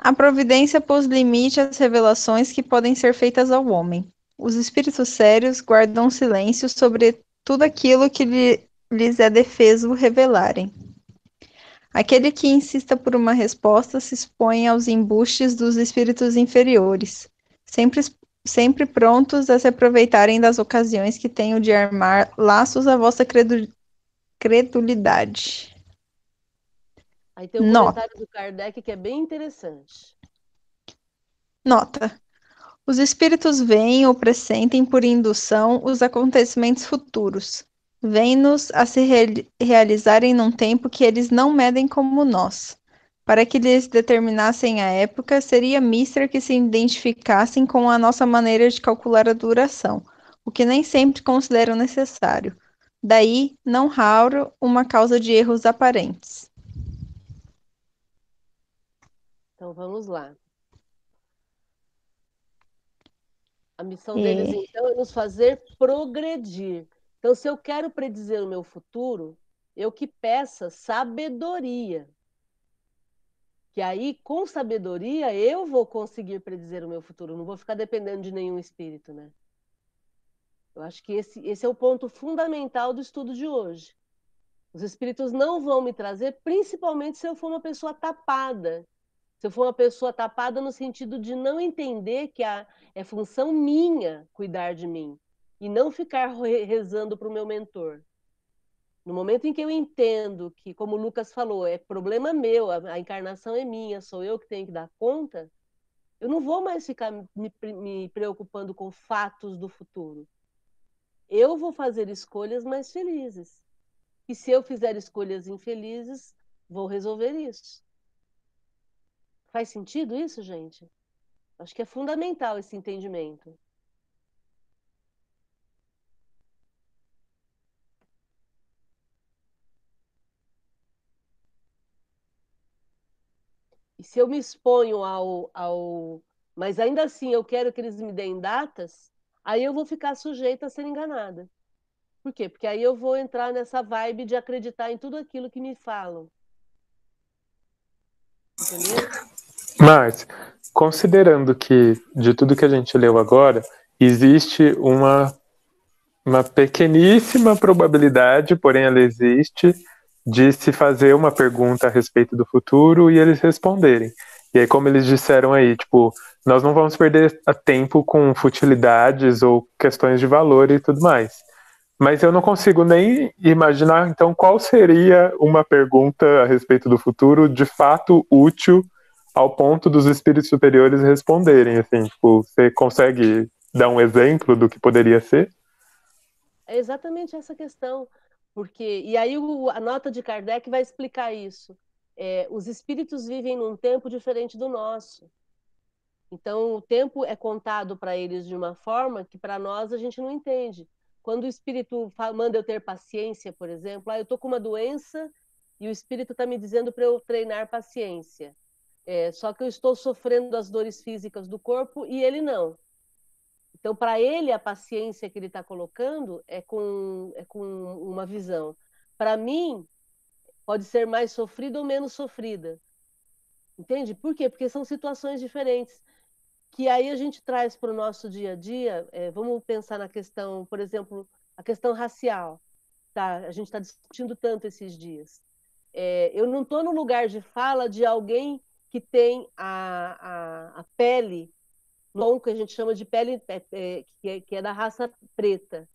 A providência pôs limite às revelações que podem ser feitas ao homem. Os espíritos sérios guardam silêncio sobre tudo aquilo que lhe, lhes é defeso revelarem. Aquele que insista por uma resposta se expõe aos embustes dos espíritos inferiores, sempre, sempre prontos a se aproveitarem das ocasiões que tenho de armar laços à vossa credulidade. Aí tem um Nota. comentário do Kardec que é bem interessante. Nota. Os espíritos veem ou pressentem por indução os acontecimentos futuros. Vêm-nos a se re realizarem num tempo que eles não medem como nós. Para que lhes determinassem a época, seria mister que se identificassem com a nossa maneira de calcular a duração, o que nem sempre consideram necessário. Daí, não raro, uma causa de erros aparentes. Então vamos lá. A missão deles, então, é nos fazer progredir. Então, se eu quero predizer o meu futuro, eu que peça sabedoria. Que aí, com sabedoria, eu vou conseguir predizer o meu futuro. não vou ficar dependendo de nenhum espírito, né? Eu acho que esse, esse é o ponto fundamental do estudo de hoje. Os espíritos não vão me trazer, principalmente se eu for uma pessoa tapada, se eu for uma pessoa tapada no sentido de não entender que a, é função minha cuidar de mim e não ficar rezando para o meu mentor. No momento em que eu entendo que, como o Lucas falou, é problema meu, a, a encarnação é minha, sou eu que tenho que dar conta, eu não vou mais ficar me, me preocupando com fatos do futuro. Eu vou fazer escolhas mais felizes. E se eu fizer escolhas infelizes, vou resolver isso. Faz sentido isso, gente? Acho que é fundamental esse entendimento. E se eu me exponho ao, ao. Mas ainda assim eu quero que eles me deem datas, aí eu vou ficar sujeita a ser enganada. Por quê? Porque aí eu vou entrar nessa vibe de acreditar em tudo aquilo que me falam. Entendeu? Mas, considerando que de tudo que a gente leu agora, existe uma, uma pequeníssima probabilidade, porém ela existe, de se fazer uma pergunta a respeito do futuro e eles responderem. E aí, como eles disseram aí, tipo, nós não vamos perder tempo com futilidades ou questões de valor e tudo mais. Mas eu não consigo nem imaginar, então, qual seria uma pergunta a respeito do futuro de fato útil ao ponto dos espíritos superiores responderem, assim, tipo, você consegue dar um exemplo do que poderia ser? É exatamente essa questão, porque e aí o, a nota de Kardec vai explicar isso. É, os espíritos vivem num tempo diferente do nosso. Então, o tempo é contado para eles de uma forma que para nós a gente não entende. Quando o espírito manda eu ter paciência, por exemplo, ah, eu estou com uma doença e o espírito está me dizendo para eu treinar paciência. É, só que eu estou sofrendo as dores físicas do corpo e ele não. Então, para ele, a paciência que ele está colocando é com, é com uma visão. Para mim, pode ser mais sofrida ou menos sofrida. Entende? Por quê? Porque são situações diferentes que aí a gente traz para o nosso dia a dia. É, vamos pensar na questão, por exemplo, a questão racial. Tá? A gente está discutindo tanto esses dias. É, eu não estou no lugar de fala de alguém que tem a, a, a pele, tom que a gente chama de pele, é, é, que, é, que é da raça preta.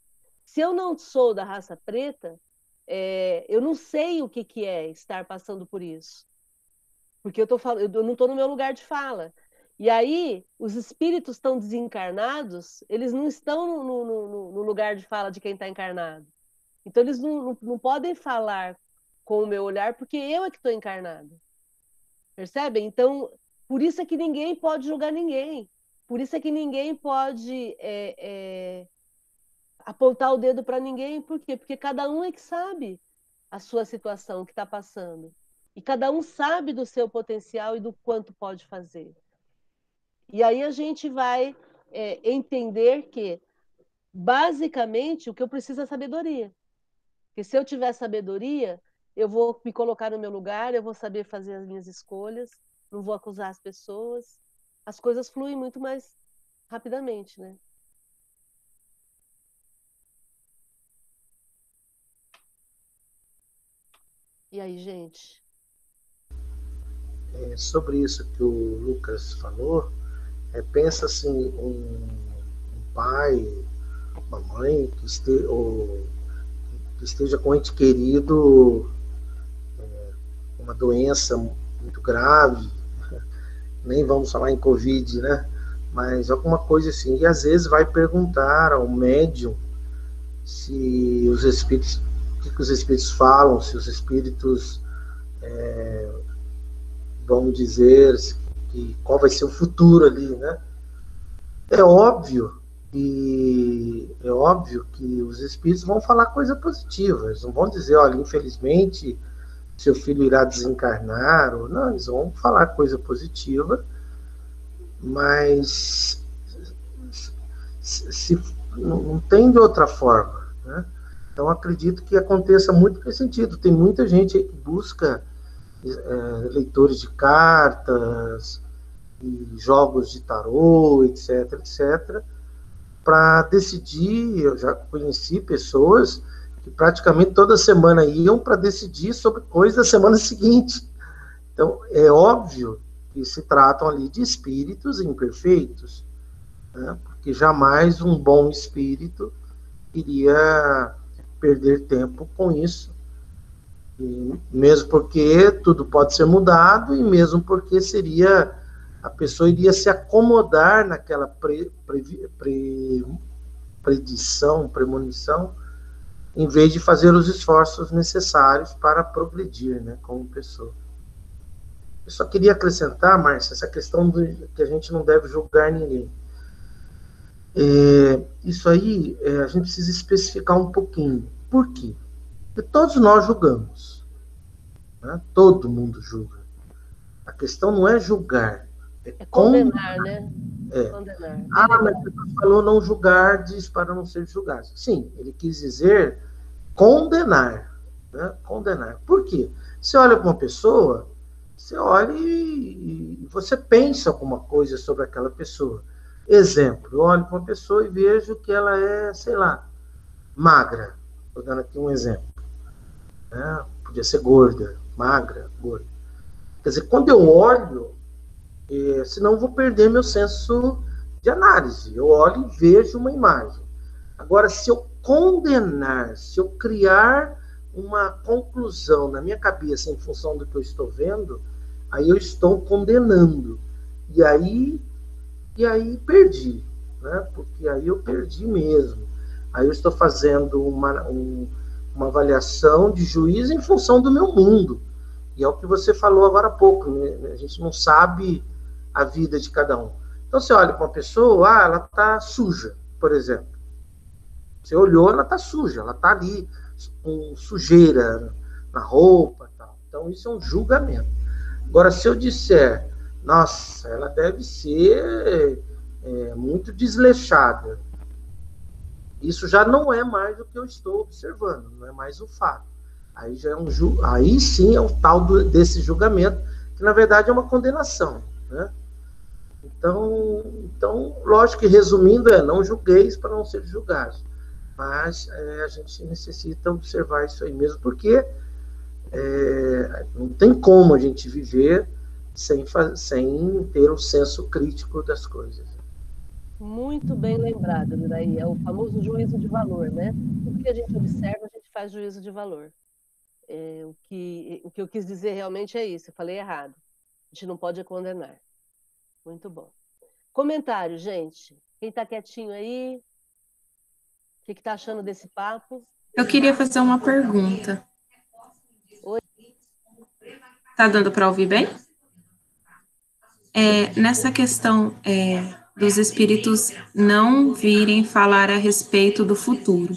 Se eu não sou da raça preta, é, eu não sei o que, que é estar passando por isso. Porque eu, tô, eu não estou no meu lugar de fala. E aí, os espíritos estão desencarnados, eles não estão no, no, no lugar de fala de quem está encarnado. Então, eles não, não, não, podem falar com o meu olhar, porque eu é que estou encarnado. Percebem? Então, por isso é que ninguém pode julgar ninguém. Por isso é que ninguém pode é, é, apontar o dedo para ninguém. Por quê? Porque cada um é que sabe a sua situação que está passando. E cada um sabe do seu potencial e do quanto pode fazer. E aí a gente vai é, entender que, basicamente, o que eu preciso é sabedoria. Porque se eu tiver sabedoria, eu vou me colocar no meu lugar, eu vou saber fazer as minhas escolhas, não vou acusar as pessoas. As coisas fluem muito mais rapidamente, né? E aí, gente? É, sobre isso que o Lucas falou, é, pensa assim, um, um, pai, uma mãe que, este, ou, que esteja com ente querido, uma doença muito grave, nem vamos falar em Covid, né? Mas alguma coisa assim. E às vezes vai perguntar ao médium se os espíritos, o que, que os espíritos falam, se os espíritos é, vão dizer que qual vai ser o futuro ali, né? É óbvio que é óbvio que os espíritos vão falar coisa positiva, eles não vão dizer, olha, infelizmente seu filho irá desencarnar, ou não, eles vão falar coisa positiva, mas se, se não, tem de outra forma, né? Então acredito que aconteça muito nesse sentido. Tem muita gente que busca é, leitores de cartas, jogos de tarô, etc, etc, para decidir. Eu já conheci pessoas que praticamente toda semana iam para decidir sobre coisas da semana seguinte. Então, é óbvio que se tratam ali de espíritos imperfeitos, né? porque jamais um bom espírito iria perder tempo com isso. E mesmo porque tudo pode ser mudado e mesmo porque seria a pessoa iria se acomodar naquela pre, pre, pre, predição, premonição, em vez de fazer os esforços necessários para progredir né, como pessoa. Eu só queria acrescentar, Márcia, essa questão de que a gente não deve julgar ninguém. É, isso aí é, a gente precisa especificar um pouquinho. Por quê? Porque todos nós julgamos. Né? Todo mundo julga. A questão não é julgar, é, condenar, né? É. Condenar. Ah, mas você falou não julgar, diz para não ser julgado. Sim, ele quis dizer condenar. Né? Condenar. Por quê? Você olha para uma pessoa, você olha e, e você pensa alguma coisa sobre aquela pessoa. Exemplo, eu olho para uma pessoa e vejo que ela é, sei lá, magra. Estou dando aqui um exemplo. Né? Podia ser gorda, magra, gorda. Quer dizer, quando eu olho, é, senão eu vou perder meu senso de análise. Eu olho e vejo uma imagem. Agora, se eu condenar, se eu criar uma conclusão na minha cabeça em função do que eu estou vendo, aí eu estou condenando. E aí, e aí perdi, né? Porque aí eu perdi mesmo. Aí eu estou fazendo uma, um, uma avaliação de juízo em função do meu mundo. E é o que você falou agora há pouco, né? a gente não sabe a vida de cada um. Então você olha para uma pessoa, ah, ela está suja, por exemplo. Você olhou, ela está suja, ela está ali com sujeira na roupa, tal. Então isso é um julgamento. Agora, se eu disser, nossa, ela deve ser é, muito desleixada, isso já não é mais o que eu estou observando, não é mais o fato. Aí já é um aí sim é o tal do, desse julgamento, que na verdade é uma condenação, né? Então, então, lógico que resumindo é não julgueis para não ser julgados. Mas é, a gente necessita observar isso aí mesmo, porque é, não tem como a gente viver sem, sem ter um senso crítico das coisas. Muito bem lembrado, Miraí. É o famoso juízo de valor, né? Tudo que a gente observa, a gente faz juízo de valor. É, o, que, o que eu quis dizer realmente é isso. Eu falei errado. A gente não pode condenar. Muito bom. Comentário, gente. Quem está quietinho aí? O que está achando desse papo? Eu queria fazer uma pergunta. Oi. Tá dando para ouvir bem? É, nessa questão é, dos espíritos não virem falar a respeito do futuro.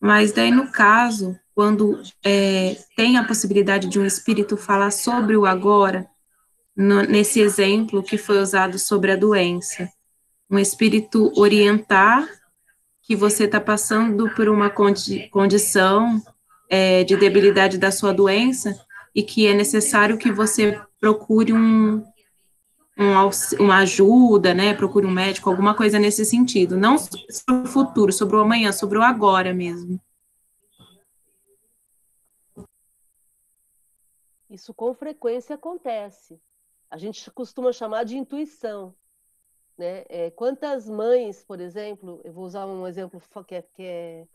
Mas daí, no caso, quando é, tem a possibilidade de um espírito falar sobre o agora, no, nesse exemplo que foi usado sobre a doença, um espírito orientar que você está passando por uma condi condição é, de debilidade da sua doença e que é necessário que você procure um, um, uma ajuda, né? Procure um médico, alguma coisa nesse sentido. Não sobre o futuro, sobre o amanhã, sobre o agora mesmo. Isso com frequência acontece. A gente costuma chamar de intuição. Né? É, quantas mães, por exemplo, eu vou usar um exemplo que é, que é,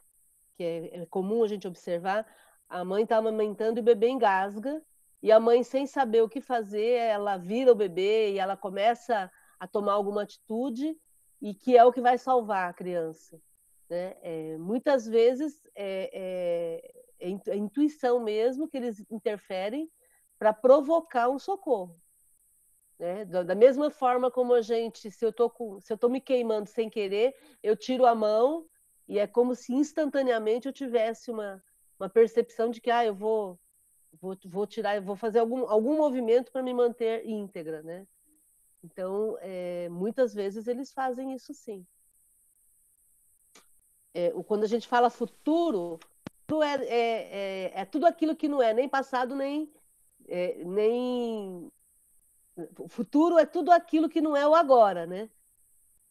que é comum a gente observar, a mãe está amamentando e o bebê engasga, e a mãe, sem saber o que fazer, ela vira o bebê e ela começa a tomar alguma atitude e que é o que vai salvar a criança. Né? É, muitas vezes é, é, é, intuição mesmo que eles interferem para provocar um socorro. Né? Da, mesma forma como a gente, se eu estou me queimando sem querer, eu tiro a mão e é como se instantaneamente eu tivesse uma, uma percepção de que ah, eu vou vou, vou tirar, vou fazer algum, algum movimento para me manter íntegra, né? Então, é, muitas vezes eles fazem isso sim. É, quando a gente fala futuro, é, é, é, é, tudo aquilo que não é nem passado nem é, nem o futuro é tudo aquilo que não é o agora, né?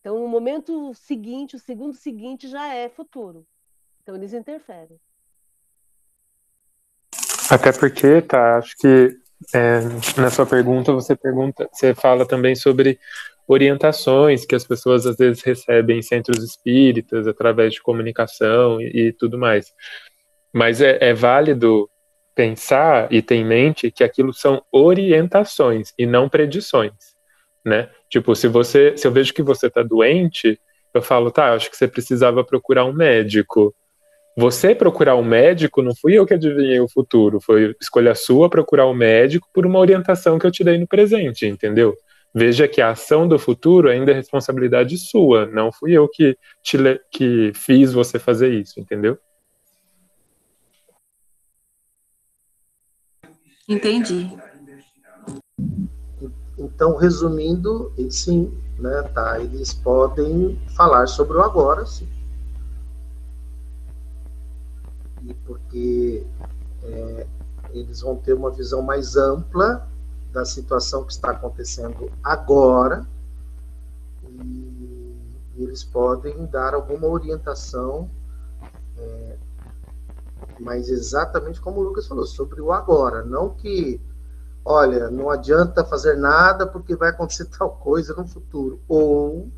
Então, o momento seguinte, o segundo seguinte já é futuro. Então, eles interferem. Até porque, tá, acho que é, na sua pergunta você pergunta, você fala também sobre orientações que as pessoas às vezes recebem em centros espíritas através de comunicação e, e tudo mais. Mas é, é, válido pensar e ter em mente que aquilo são orientações e não predições, né? Tipo, se você, se eu vejo que você está doente, eu falo, tá, acho que você precisava procurar um médico. Você procurar um médico, não fui eu que adivinhei o futuro, foi escolha sua procurar um médico por uma orientação que eu te dei no presente, entendeu? Veja que a ação do futuro ainda é responsabilidade sua, não fui eu que, te, que fiz você fazer isso, entendeu? Entendi. Então, resumindo, sim, né, tá, eles podem falar sobre o agora, sim. porque é, eles vão ter uma visão mais ampla da situação que está acontecendo agora e, e eles podem dar alguma orientação, é, mas exatamente como o Lucas falou, sobre o agora, não que, olha, não adianta fazer nada porque vai acontecer tal coisa no futuro, ou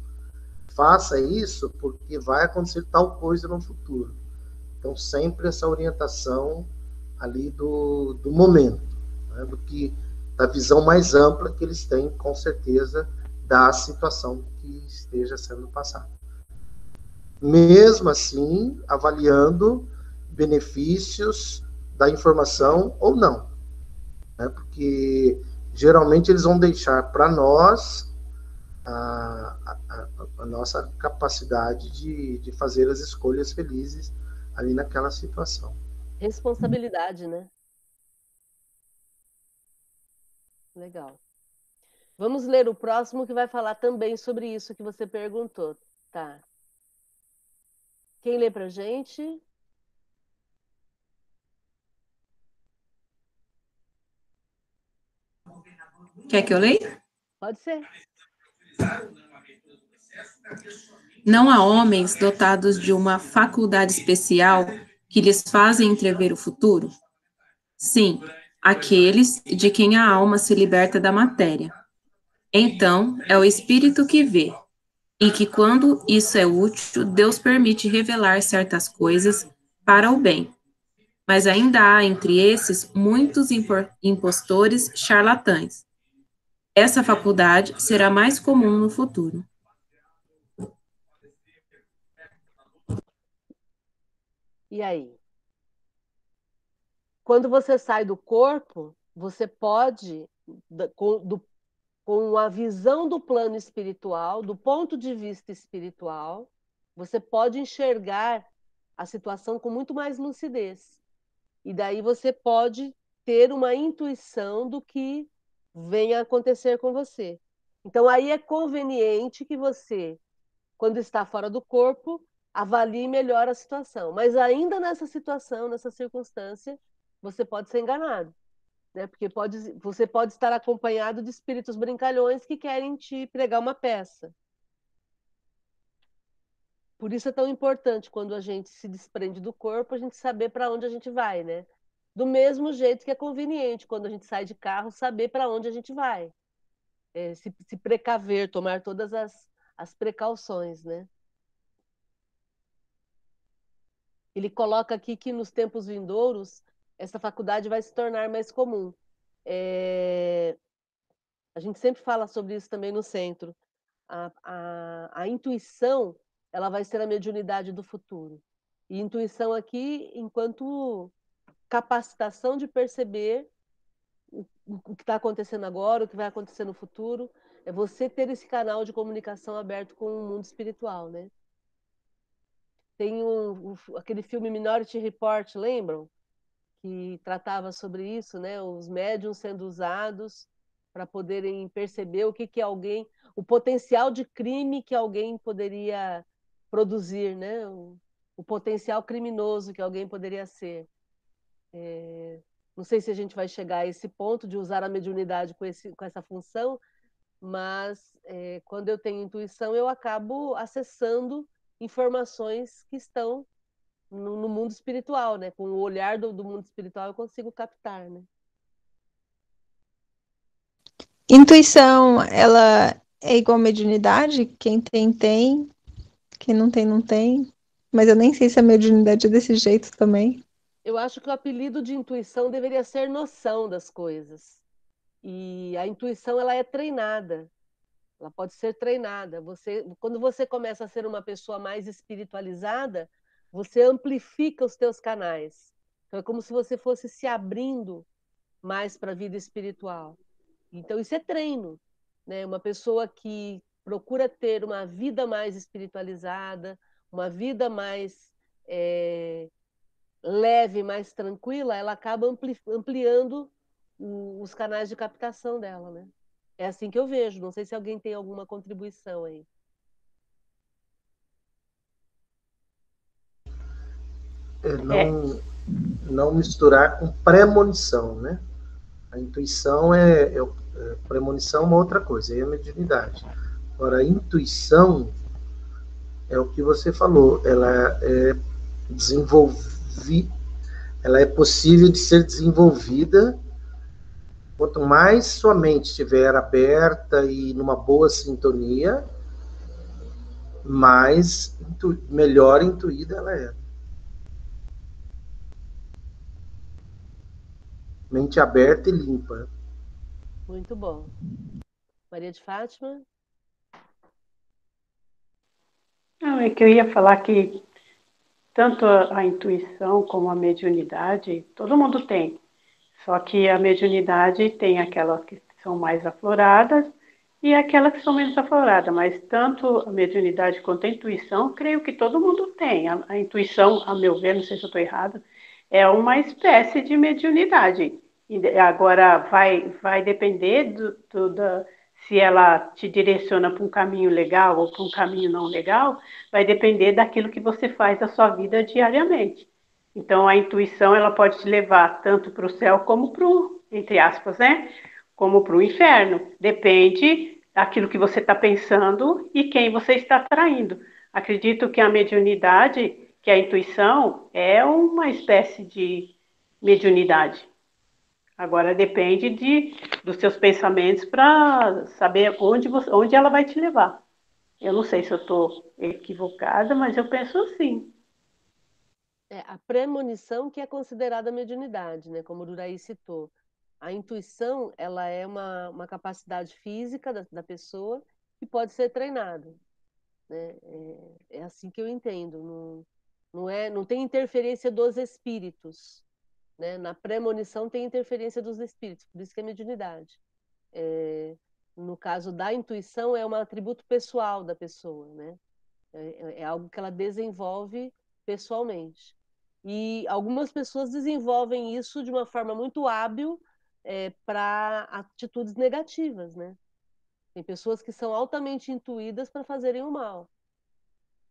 faça isso porque vai acontecer tal coisa no futuro. Então, sempre essa orientação ali do, do momento, né, do que da visão mais ampla que eles têm, com certeza, da situação que esteja sendo passada. Mesmo assim, avaliando benefícios da informação ou não. Né? Porque geralmente eles vão deixar para nós a, a, a, nossa capacidade de, de fazer as escolhas felizes ali naquela situação. Responsabilidade, né? Legal. Vamos ler o próximo que vai falar também sobre isso que você perguntou, tá? Quem lê pra gente? Quer que eu leia? Pode ser. Não há homens dotados de uma faculdade especial que lhes fazem entrever o futuro? Sim, aqueles de quem a alma se liberta da matéria. Então, é o espírito que vê, e que quando isso é útil, Deus permite revelar certas coisas para o bem. Mas ainda há entre esses muitos impostores charlatães. Essa faculdade será mais comum no futuro. E aí? Quando você sai do corpo, você pode, com, do, com a visão do plano espiritual, do ponto de vista espiritual, você pode enxergar a situação com muito mais lucidez. E daí você pode ter uma intuição do que venha acontecer com você. Então aí é conveniente que você, quando está fora do corpo, avalie melhor a situação. Mas ainda nessa situação, nessa circunstância, você pode ser enganado. Né? Porque pode, você pode estar acompanhado de espíritos brincalhões que querem te pregar uma peça. Por isso é tão importante quando a gente se desprende do corpo, a gente saber para onde a gente vai, né? Do mesmo jeito que é conveniente quando a gente sai de carro saber para onde a gente vai. É, se, se precaver, tomar todas as, as precauções, né? Ele coloca aqui que nos tempos vindouros essa faculdade vai se tornar mais comum. É... A gente sempre fala sobre isso também no centro. A, a, a intuição ela vai ser a mediunidade do futuro. E intuição aqui, enquanto capacitação de perceber o, o que está acontecendo agora, o que vai acontecer no futuro, é você ter esse canal de comunicação aberto com o mundo espiritual, né? Tem um, um, aquele filme Minority Report, lembram? Que tratava sobre isso, né? Os médiums sendo usados para poderem perceber o que, que alguém, o potencial de crime que alguém poderia produzir, né? O, o potencial criminoso que alguém poderia ser. É, não sei se a gente vai chegar a esse ponto de usar a mediunidade com, esse, com essa função, mas é, quando eu tenho intuição, eu acabo acessando informações que estão no, no, mundo espiritual, né? Com o olhar do, do mundo espiritual eu consigo captar, né? Intuição, ela é igual mediunidade? Quem tem, tem. Quem não tem, não tem. Mas eu nem sei se a mediunidade é desse jeito também. Eu acho que o apelido de intuição deveria ser noção das coisas. E a intuição, ela é treinada. Ela pode ser treinada. Você, quando você começa a ser uma pessoa mais espiritualizada, você amplifica os teus canais. Então é como se você fosse se abrindo mais para a vida espiritual. Então isso é treino, né? Uma pessoa que procura ter uma vida mais espiritualizada, uma vida mais é, leve, mais tranquila, ela acaba ampli ampliando os canais de captação dela, né? É assim que eu vejo. Não sei se alguém tem alguma contribuição aí. É não, é. não misturar com premonição, né? A intuição é, é, é premonição é uma outra coisa, é a mediunidade. Agora, a intuição é o que você falou, ela é desenvolvi, ela é possível de ser desenvolvida Quanto mais sua mente estiver aberta e numa boa sintonia, mais intu melhor intuída ela é. Mente aberta e limpa. Muito bom. Maria de Fátima? Não, é que eu ia falar que tanto a, intuição como a mediunidade, todo mundo tem. Só que a mediunidade tem aquelas que são mais afloradas e aquelas que são menos afloradas, mas tanto a mediunidade quanto a intuição, creio que todo mundo tem. A, a intuição, a meu ver, não sei se eu estou errada, é uma espécie de mediunidade. E agora vai, vai depender do, do da, se ela te direciona para um caminho legal ou para um caminho não legal, vai depender daquilo que você faz da sua vida diariamente. Então, a intuição ela pode te levar tanto para o céu como para o, entre aspas, né? Como para o inferno. Depende daquilo que você está pensando e quem você está atraindo. Acredito que a mediunidade, que a intuição, é uma espécie de mediunidade. Agora depende de, dos seus pensamentos para saber onde, você, onde ela vai te levar. Eu não sei se eu estou equivocada, mas eu penso assim. É, a premonição que é considerada mediunidade, né? como o Duraí citou. A intuição ela é uma, uma capacidade física da, da pessoa que pode ser treinada. Né? É, é assim que eu entendo. Não, não, é, não tem interferência dos espíritos. Né? Na premonição tem interferência dos espíritos, por isso que é mediunidade. É, no caso da intuição, é um atributo pessoal da pessoa, né? É, é, algo que ela desenvolve pessoalmente. E algumas pessoas desenvolvem isso de uma forma muito hábil é, para atitudes negativas, né? Tem pessoas que são altamente intuídas para fazerem o mal.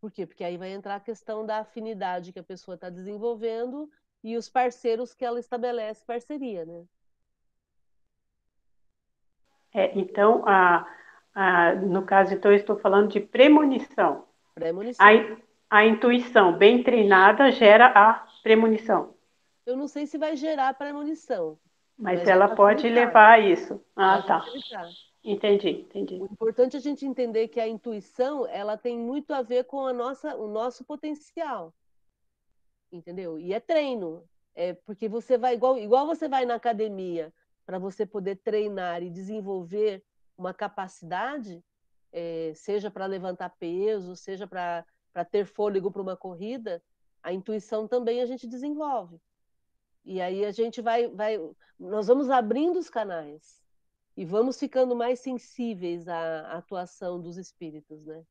Por quê? Porque aí vai entrar a questão da afinidade que a pessoa está desenvolvendo e os parceiros que ela estabelece parceria, né? É, então, a, a, no caso, então, eu estou falando de premonição. Premonição. A, a intuição bem treinada gera a premonição. Eu não sei se vai gerar premonição. Mas, mas ela pode levar a isso. Ah, tá. Entendi, entendi. O importante é a gente entender que a intuição, ela tem muito a ver com a nossa, o nosso potencial entendeu? E é treino, é porque você vai igual, igual você vai na academia para você poder treinar e desenvolver uma capacidade, é, seja para levantar peso, seja para ter fôlego para uma corrida, a intuição também a gente desenvolve. E aí a gente vai, vai, nós vamos abrindo os canais e vamos ficando mais sensíveis à atuação dos espíritos, né?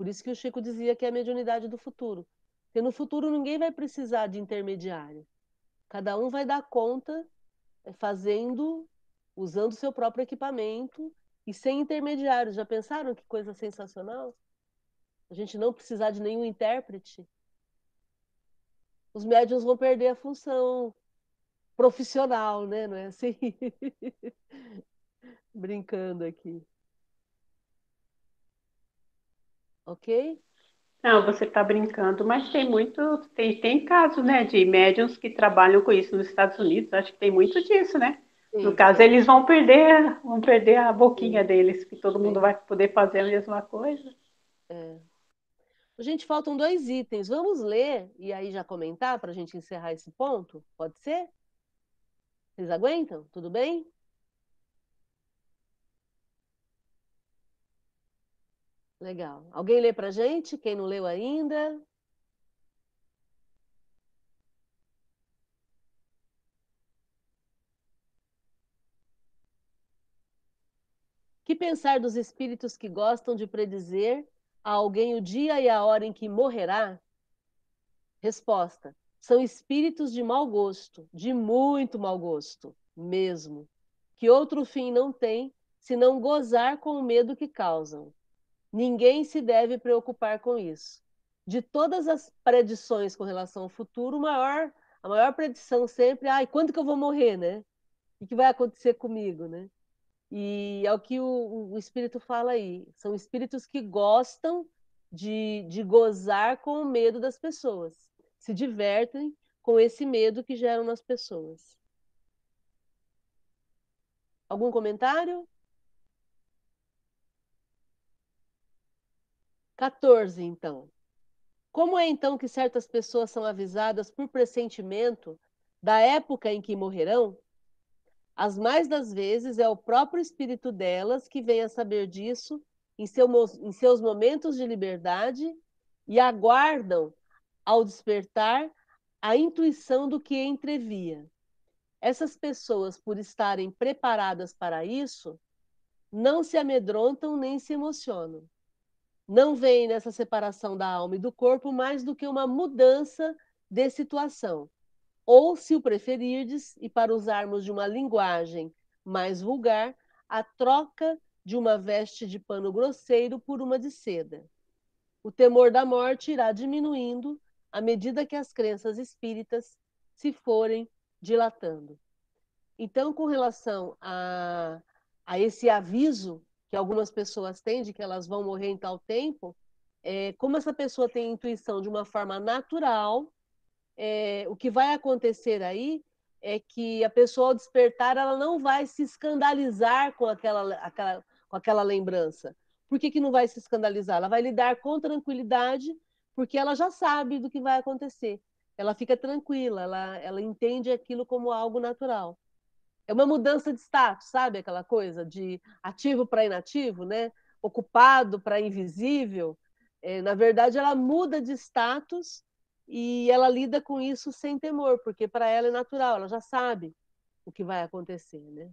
Por isso que o Chico dizia que é a mediunidade do futuro. Porque no futuro ninguém vai precisar de intermediário. Cada um vai dar conta eh, fazendo, usando seu próprio equipamento e sem intermediários. Já pensaram que coisa sensacional? A gente não precisar de nenhum intérprete. Os médiuns vão perder a função profissional, né? Não é assim? Brincando aqui. Ok? Não, você está brincando, mas tem muito, tem, tem casos, né, de médiums que trabalham com isso nos Estados Unidos, acho que tem muito disso, né? Sim, no caso, sim. eles vão perder, vão perder a boquinha sim. deles, que todo mundo vai poder fazer a mesma coisa. É. Gente, faltam dois itens. Vamos ler e aí já comentar para a gente encerrar esse ponto? Pode ser? Vocês aguentam? Tudo bem? Legal. Alguém lê para gente? Quem não leu ainda? Que pensar dos espíritos que gostam de predizer a alguém o dia e a hora em que morrerá? Resposta: são espíritos de mau gosto, de muito mau gosto, mesmo, que outro fim não tem senão gozar com o medo que causam. Ninguém se deve preocupar com isso. De todas as predições com relação ao futuro, maior, a maior predição sempre é: ai, quando que eu vou morrer, né? O que vai acontecer comigo, né? E é o que o, o espírito fala aí. São espíritos que gostam de, de gozar com o medo das pessoas, se divertem com esse medo que geram nas pessoas. Algum comentário? 14, então. Como é então que certas pessoas são avisadas por pressentimento da época em que morrerão, As mais das vezes é o próprio espírito delas que vem a saber disso em, seu, em seus momentos de liberdade e aguardam, ao despertar, a intuição do que entrevia. Essas pessoas, por estarem preparadas para isso, não se amedrontam nem se emocionam. Não veem nessa separação da alma e do corpo mais do que uma mudança de situação. Ou, se o preferirdes, e para usarmos de uma linguagem mais vulgar, a troca de uma veste de pano grosseiro por uma de seda. O temor da morte irá diminuindo à medida que as crenças espíritas se forem dilatando. Então, com relação a, a esse aviso que algumas pessoas têm de que elas vão morrer em tal tempo, é, como essa pessoa tem intuição de uma forma natural, é, o que vai acontecer aí é que a pessoa ao despertar ela não vai se escandalizar com aquela, aquela, com aquela lembrança. Por que, que não vai se escandalizar? Ela vai lidar com tranquilidade, porque ela já sabe do que vai acontecer. Ela fica tranquila, ela, ela entende aquilo como algo natural. É uma mudança de status, sabe aquela coisa de ativo para inativo, né? Ocupado para invisível. É, na verdade, ela muda de status e ela lida com isso sem temor, porque para ela é natural, ela já sabe o que vai acontecer, né?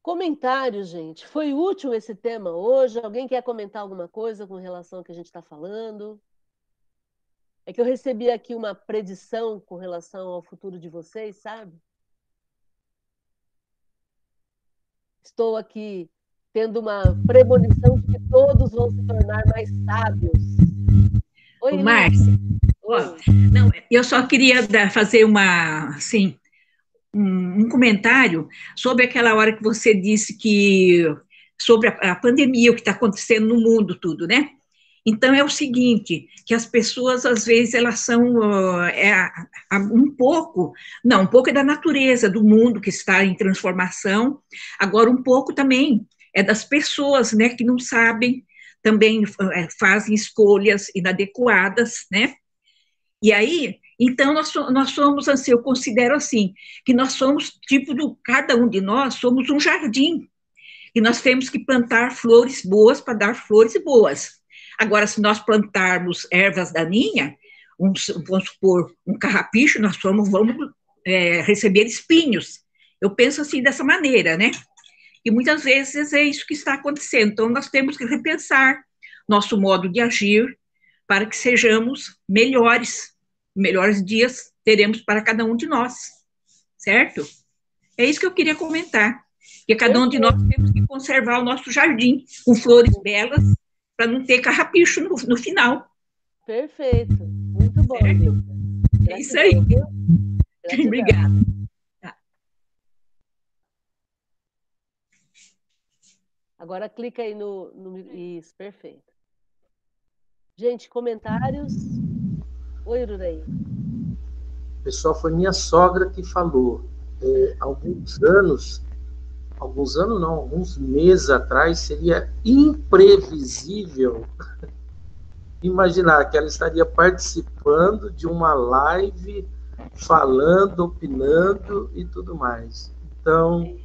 Comentários, gente. Foi útil esse tema hoje? Alguém quer comentar alguma coisa com relação ao que a gente está falando? É que eu recebi aqui uma predição com relação ao futuro de vocês, sabe? Estou aqui tendo uma premonição de que todos vão se tornar mais sábios. Oi, Márcia. Oh, não, eu só queria fazer uma, assim, um, um, comentário sobre aquela hora que você disse que sobre a, a pandemia, o que está acontecendo no mundo, tudo, né? Então é o seguinte, que as pessoas às vezes elas são uh, é, um pouco, não, um pouco é da natureza do mundo que está em transformação. Agora um pouco também é das pessoas, né, que não sabem, também é, fazem escolhas inadequadas, né? E aí, então, nós, nós somos, assim, eu considero assim, que nós somos, tipo, do, cada um de nós somos um jardim, e nós temos que plantar flores boas para dar flores boas. Agora, se nós plantarmos ervas daninhas, um, vamos supor, um carrapicho, nós vamos, vamos é, receber espinhos. Eu penso assim, dessa maneira, né? E muitas vezes é isso que está acontecendo. Então, nós temos que repensar nosso modo de agir para que sejamos melhores. Melhores dias teremos para cada um de nós, certo? É isso que eu queria comentar. Que cada um de nós temos que conservar o nosso jardim com flores belas para não ter carrapicho no, no final. Perfeito. Muito bom. É isso aí. Obrigada. Agora clica aí no, no. Isso, perfeito. Gente, comentários. Oi, Ururaí. Pessoal, foi minha sogra que falou. É, alguns anos, alguns anos não, alguns meses atrás, seria imprevisível imaginar que ela estaria participando de uma live, falando, opinando e tudo mais. Então,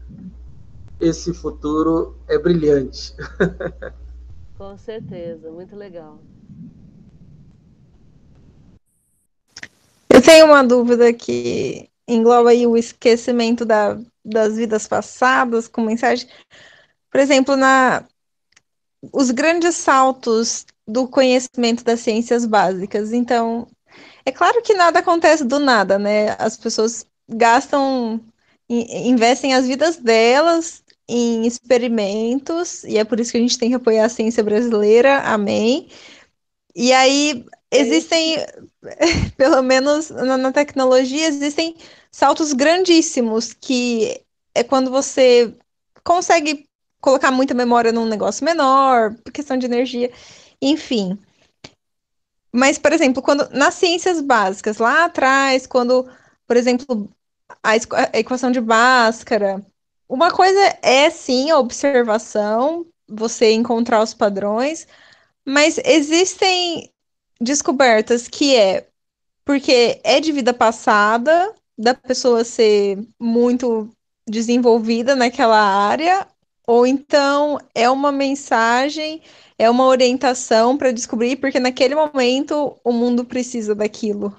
esse futuro é brilhante. Com certeza, muito legal. Eu tenho uma dúvida que engloba aí o esquecimento da, das vidas passadas com mensagem. Por exemplo, na os grandes saltos do conhecimento das ciências básicas. Então, é claro que nada acontece do nada, né? As pessoas gastam, investem as vidas delas em experimentos, e é por isso que a gente tem que apoiar a ciência brasileira, amém. E aí existem, pelo menos na, na tecnologia, existem saltos grandíssimos, que é quando você consegue colocar muita memória num negócio menor, por questão de energia, enfim. Mas, por exemplo, quando nas ciências básicas, lá atrás, quando, por exemplo, a, equação de Bhaskara, uma coisa é sim a observação, você encontrar os padrões, mas existem descobertas que é porque é de vida passada, da pessoa ser muito desenvolvida naquela área, ou então é uma mensagem, é uma orientação para descobrir, porque naquele momento o mundo precisa daquilo.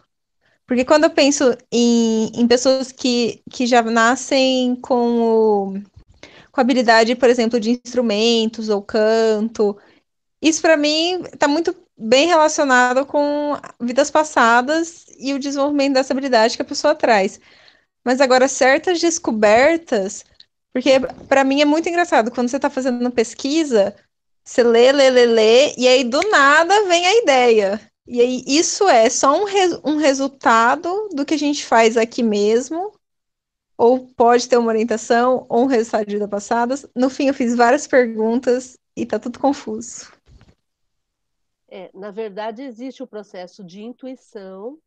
Porque quando eu penso em, em pessoas que, que já nascem com, o, com habilidade, por exemplo, de instrumentos ou canto, isso para mim está muito bem relacionado com vidas passadas e o desenvolvimento dessa habilidade que a pessoa traz. Mas agora, certas descobertas, porque para mim é muito engraçado, quando você está fazendo pesquisa, você lê, lê, lê, lê, e aí do nada vem a ideia. E aí isso é só um, um resultado do que a gente faz aqui mesmo, ou pode ter uma orientação, ou um resultado de vida passadas. No fim, eu fiz várias perguntas e tá tudo confuso. É, na verdade, existe o processo de intuição.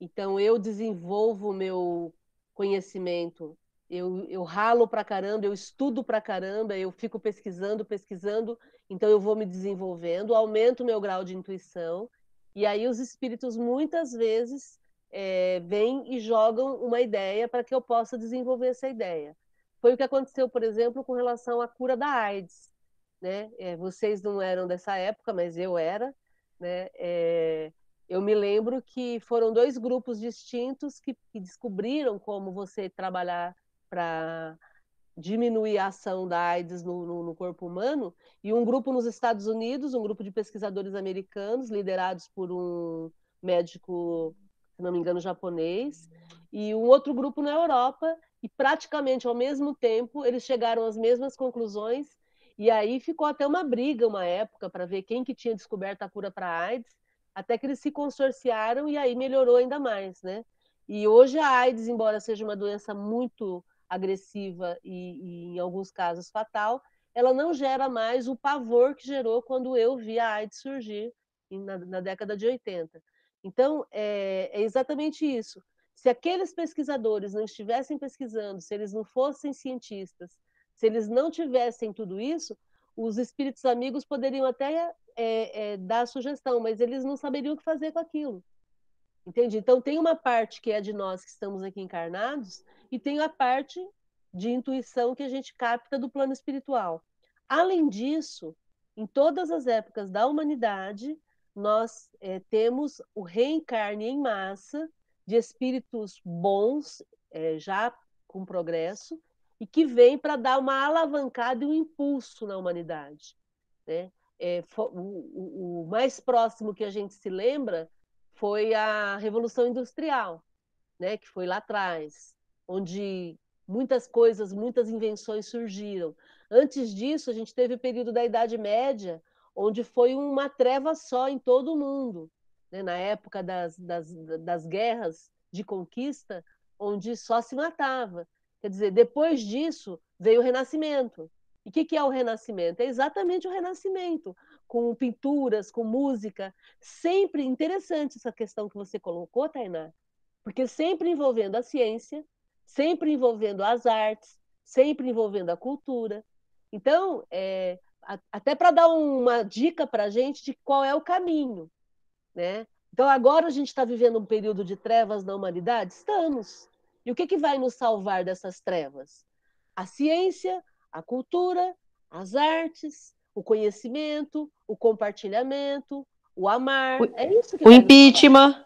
Então, eu desenvolvo o meu conhecimento, eu, eu ralo para caramba, eu estudo para caramba, eu fico pesquisando, pesquisando, então eu vou me desenvolvendo, aumento o meu grau de intuição, e aí os espíritos muitas vezes é, vêm e jogam uma ideia para que eu possa desenvolver essa ideia. Foi o que aconteceu, por exemplo, com relação à cura da AIDS. Né? É, vocês não eram dessa época, mas eu era. Né? É, eu me lembro que foram dois grupos distintos que, que descobriram como você trabalhar para diminuir a ação da AIDS no, no, no, corpo humano, e um grupo nos Estados Unidos, um grupo de pesquisadores americanos, liderados por um médico, se não me engano, japonês, e um outro grupo na Europa, e praticamente ao mesmo tempo eles chegaram às mesmas conclusões e aí ficou até uma briga uma época para ver quem que tinha descoberto a cura para AIDS, até que eles se consorciaram e aí melhorou ainda mais, né? E hoje a AIDS, embora seja uma doença muito agressiva e, e em alguns casos fatal, ela não gera mais o pavor que gerou quando eu vi a AIDS surgir na, na década de 80. Então, é, é exatamente isso. Se aqueles pesquisadores não estivessem pesquisando, se eles não fossem cientistas, se eles não tivessem tudo isso, os espíritos amigos poderiam até é, é, dar sugestão, mas eles não saberiam o que fazer com aquilo. Entende? Então, tem uma parte que é de nós que estamos aqui encarnados, e tem a parte de intuição que a gente capta do plano espiritual. Além disso, em todas as épocas da humanidade, nós é, temos o reencarne em massa de espíritos bons, é, já com progresso, e que vem para dar uma alavancada e um impulso na humanidade. Né? É, o, o, mais próximo que a gente se lembra foi a Revolução Industrial, né? que foi lá atrás, onde muitas coisas, muitas invenções surgiram. Antes disso, a gente teve o período da Idade Média, onde foi uma treva só em todo o mundo. Né? Na época das, das, das guerras de conquista, onde só se matava. Quer dizer, depois disso veio o Renascimento. E o que, que é o Renascimento? É exatamente o Renascimento, com pinturas, com música. Sempre interessante essa questão que você colocou, Tainá, porque sempre envolvendo a ciência, sempre envolvendo as artes, sempre envolvendo a cultura. Então, é, até para dar uma dica para a gente de qual é o caminho. Né? Então, agora a gente está vivendo um período de trevas na humanidade? Estamos. E o que, que vai nos salvar dessas trevas? A ciência, a cultura, as artes, o conhecimento, o compartilhamento, o amar. O, é isso que o impeachment.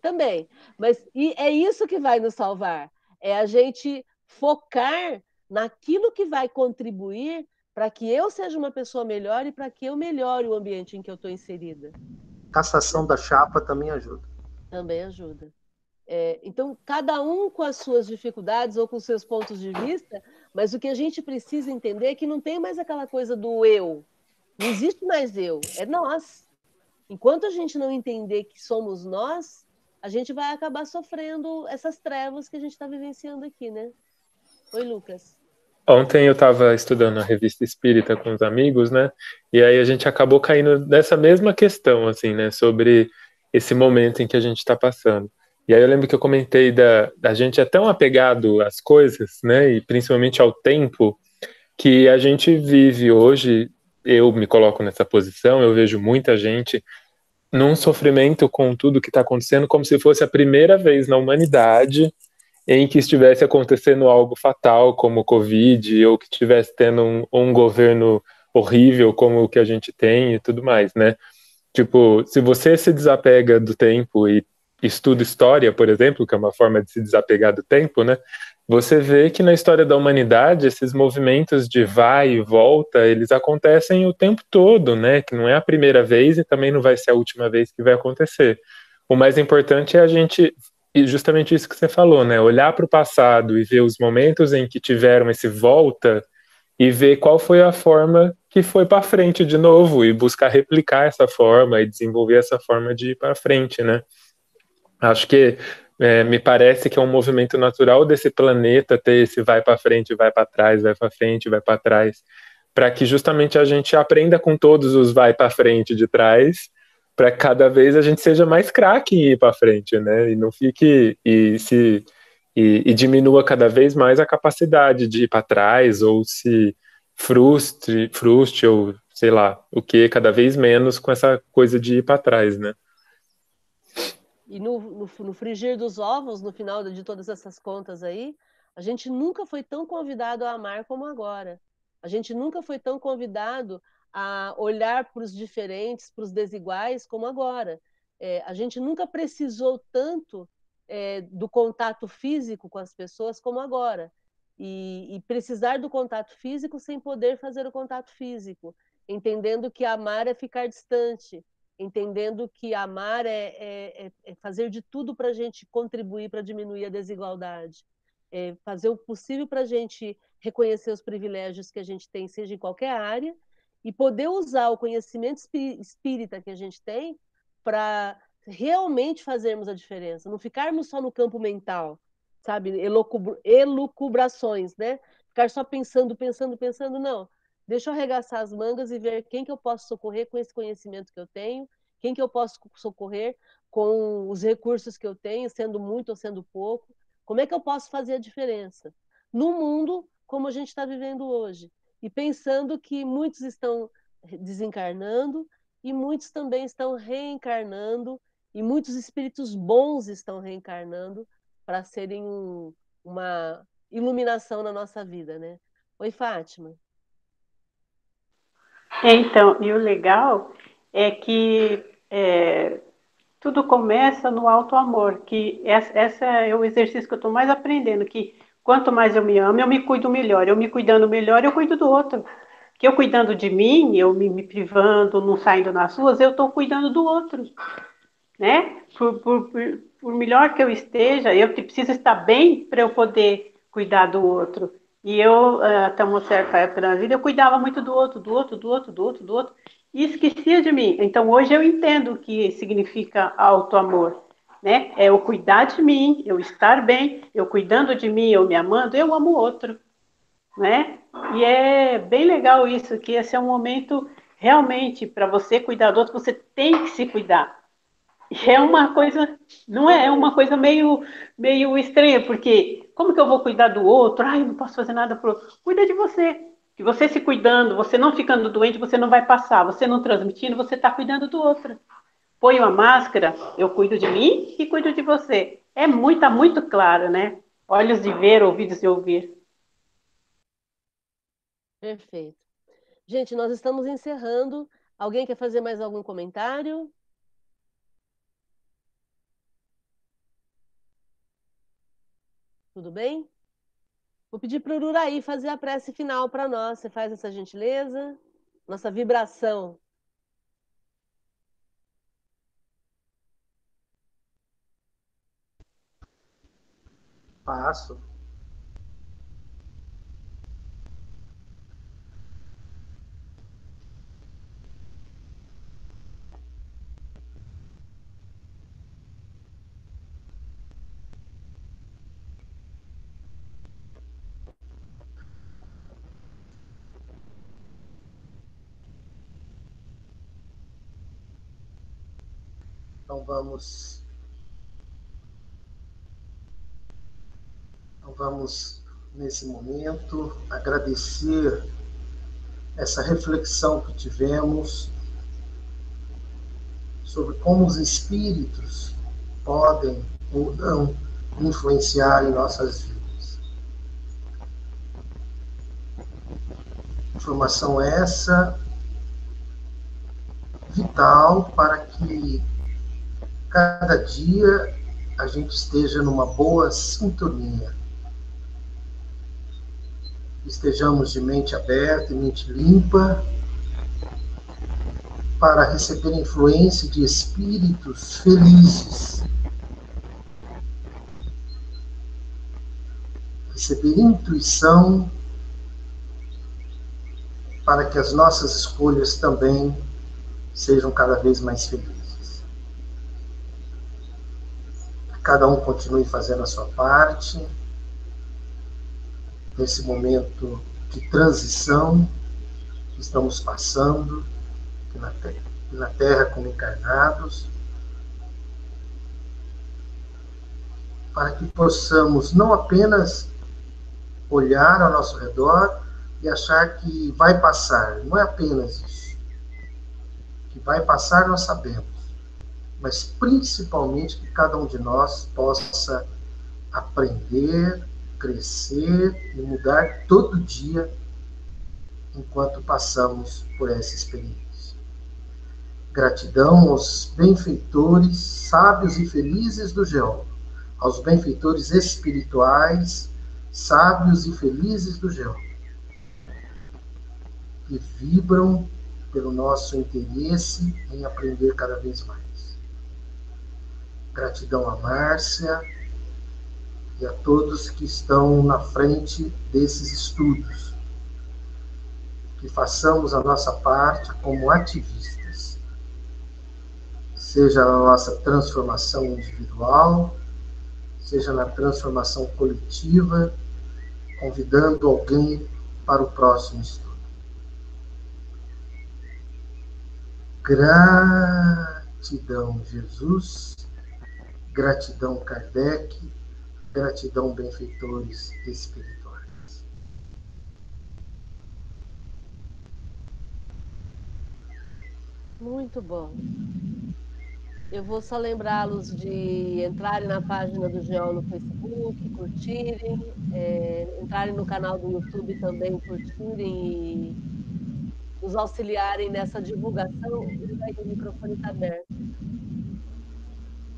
Também. Mas e é isso que vai nos salvar. É a gente focar naquilo que vai contribuir para que eu seja uma pessoa melhor e para que eu melhore o ambiente em que eu estou inserida. Cassação da chapa também ajuda. Também ajuda. É, então, cada um com as suas dificuldades ou com seus pontos de vista, mas o que a gente precisa entender é que não tem mais aquela coisa do eu. Não existe mais eu, é nós. Enquanto a gente não entender que somos nós, a gente vai acabar sofrendo essas trevas que a gente está vivenciando aqui, né? Oi, Lucas. Ontem eu estava estudando a revista Espírita com os amigos, né? E aí a gente acabou caindo nessa mesma questão, assim, né? Sobre esse momento em que a gente está passando. E aí eu lembro que eu comentei da, da gente é tão apegado às coisas, né, e principalmente ao tempo, que a gente vive hoje, eu me coloco nessa posição, eu vejo muita gente num sofrimento com tudo que está acontecendo, como se fosse a primeira vez na humanidade em que estivesse acontecendo algo fatal, como o Covid, ou que estivesse tendo um, um governo horrível como o que a gente tem e tudo mais, né? Tipo, se você se desapega do tempo e estuda história, por exemplo, que é uma forma de se desapegar do tempo, né? Você vê que na história da humanidade esses movimentos de vai e volta, eles acontecem o tempo todo, né? Que não é a primeira vez e também não vai ser a última vez que vai acontecer. O mais importante é a gente e justamente isso que você falou, né? Olhar para o passado e ver os momentos em que tiveram esse volta e ver qual foi a forma que foi para frente de novo e buscar replicar essa forma e desenvolver essa forma de ir para frente, né? Acho que é, me parece que é um movimento natural desse planeta ter esse vai para frente, vai para trás, vai para frente, vai para trás, para que justamente a gente aprenda com todos os vai para frente de trás, para cada vez a gente seja mais craque em ir para frente, né? E não fique e se e, e diminua cada vez mais a capacidade de ir para trás ou se frustre, frustre ou sei lá, o que cada vez menos com essa coisa de ir para trás, né? E no, no, no, frigir dos ovos, no final de todas essas contas aí, a gente nunca foi tão convidado a amar como agora. A gente nunca foi tão convidado a olhar para os diferentes, para os desiguais como agora. É, a gente nunca precisou tanto é, do contato físico com as pessoas como agora e, e, precisar do contato físico sem poder fazer o contato físico, entendendo que amar é ficar distante, entendendo que amar é, é, é, é fazer de tudo para a gente contribuir para diminuir a desigualdade, é fazer o possível para a gente reconhecer os privilégios que a gente tem, seja em qualquer área, e poder usar o conhecimento espírita que a gente tem para realmente fazermos a diferença, não ficarmos só no campo mental, sabe, elucubrações, né? Ficar só pensando, pensando, pensando, não. Deixa eu arregaçar as mangas e ver quem que eu posso socorrer com esse conhecimento que eu tenho, quem que eu posso socorrer com os recursos que eu tenho, sendo muito ou sendo pouco. Como é que eu posso fazer a diferença no mundo como a gente está vivendo hoje? E pensando que muitos estão desencarnando e muitos também estão reencarnando e muitos espíritos bons estão reencarnando para serem um, uma iluminação na nossa vida, né? Oi, Fátima. Então, e o legal é que é, tudo começa no alto amor, que essa é o exercício que eu estou mais aprendendo, que quanto mais eu me amo, eu me cuido melhor. Eu me cuidando melhor, eu cuido do outro. Que eu cuidando de mim, eu me, me privando, não saindo nas ruas, eu estou cuidando do outro. Né? Por, por, por, por melhor que eu esteja, eu preciso estar bem para eu poder cuidar do outro. E eu, eh, até uma certa época da vida, eu cuidava muito do outro, do outro, do outro, do outro, do outro, e esquecia de mim. Então, hoje eu entendo o que significa auto-amor. Né? É eu cuidar de mim, eu estar bem, eu cuidando de mim, eu me amando, eu amo o outro. Né? E é bem legal isso, que esse é um momento realmente para você cuidar do outro, você tem que se cuidar é uma coisa, não é, é uma coisa meio, meio estranha, porque como que eu vou cuidar do outro? Ai, não posso fazer nada outro. Cuida de você. Que você se cuidando, você não ficando doente, você não vai passar. Você não transmitindo, você está cuidando do outro. Põe uma máscara, eu cuido de mim e cuido de você. É muito, tá muito claro, né? Olhos de ver, ouvidos de ouvir. Perfeito. Gente, nós estamos encerrando. Alguém quer fazer mais algum comentário? Tudo bem? Vou pedir para o Ururaí fazer a prece final para nós. Você faz essa gentileza? Nossa vibração. Passo. Então vamos. Então vamos, nesse momento, agradecer essa reflexão que tivemos sobre como os espíritos podem ou não influenciar em nossas vidas. Informação essa vital para que cada dia a gente esteja numa boa sintonia. Estejamos de mente aberta e mente limpa para receber influência de espíritos felizes. Receber intuição para que as nossas escolhas também sejam cada vez mais felizes. Cada um continue fazendo a sua parte nesse momento de transição que estamos passando na terra, na terra como encarnados, para que possamos não apenas olhar ao nosso redor e achar que vai passar, não é apenas isso. Que vai passar nós sabemos, mas principalmente que cada um de nós possa aprender, crescer e mudar todo dia enquanto passamos por essa experiência. Gratidão aos benfeitores, sábios e felizes do geólogo, aos benfeitores espirituais, sábios e felizes do geólogo, que vibram pelo nosso interesse em aprender cada vez mais. Gratidão a Márcia e a todos que estão na frente desses estudos. Que façamos a nossa parte como ativistas seja na nossa transformação individual, seja na transformação coletiva, convidando alguém para o próximo estudo. Gratidão, Jesus, gratidão, Kardec, gratidão, benfeitores espirituais. Muito bom. Eu vou só lembrá-los de entrarem na página do Geol no Facebook, curtirem, é, entrarem no canal do YouTube também, curtirem e nos auxiliarem nessa divulgação. O microfone está aberto.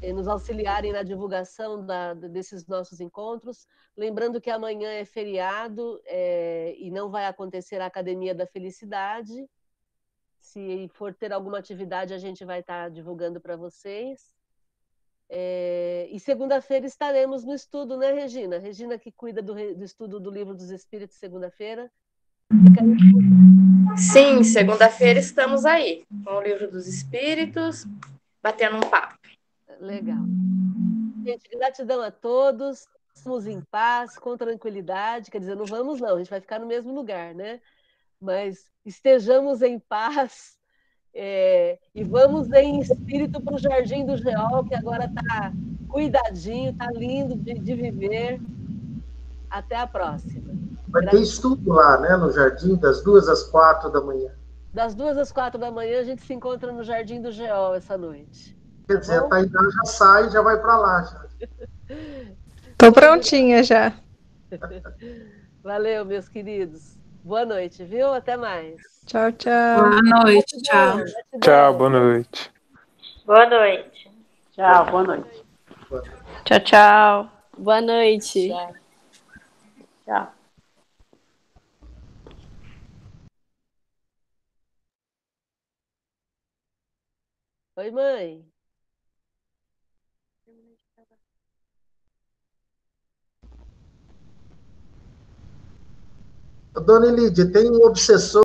E nos auxiliarem na divulgação da, desses nossos encontros. Lembrando que amanhã é feriado é, e não vai acontecer a Academia da Felicidade se for ter alguma atividade, a gente vai estar divulgando para vocês. É, e segunda-feira estaremos no estudo, né, Regina? Regina que cuida do, do estudo do Livro dos Espíritos, segunda-feira. Sim, segunda-feira estamos aí, com o Livro dos Espíritos, batendo um papo. Legal. Gente, gratidão a todos. Estamos em paz, com tranquilidade. Quer dizer, não vamos, não, a gente vai ficar no mesmo lugar, né? mas estejamos em paz é, e vamos em espírito para o Jardim do Geol, que agora está cuidadinho, está lindo de, de, viver. Até a próxima. Vai ter estudo lá, né, no Jardim, das duas às quatro da manhã. Das duas às quatro da manhã, a gente se encontra no Jardim do Geol essa noite. Quer dizer, a Tainá já sai e já vai para lá. Já. Tô prontinha já. Valeu, meus queridos. Boa noite, viu? Até mais. Tchau, tchau. Boa noite, tchau. Tchau, boa noite. Boa noite. Tchau, boa noite. Tchau, tchau. Boa noite. Tchau. tchau. Oi, mãe. Dona Elidia, tem um obsessor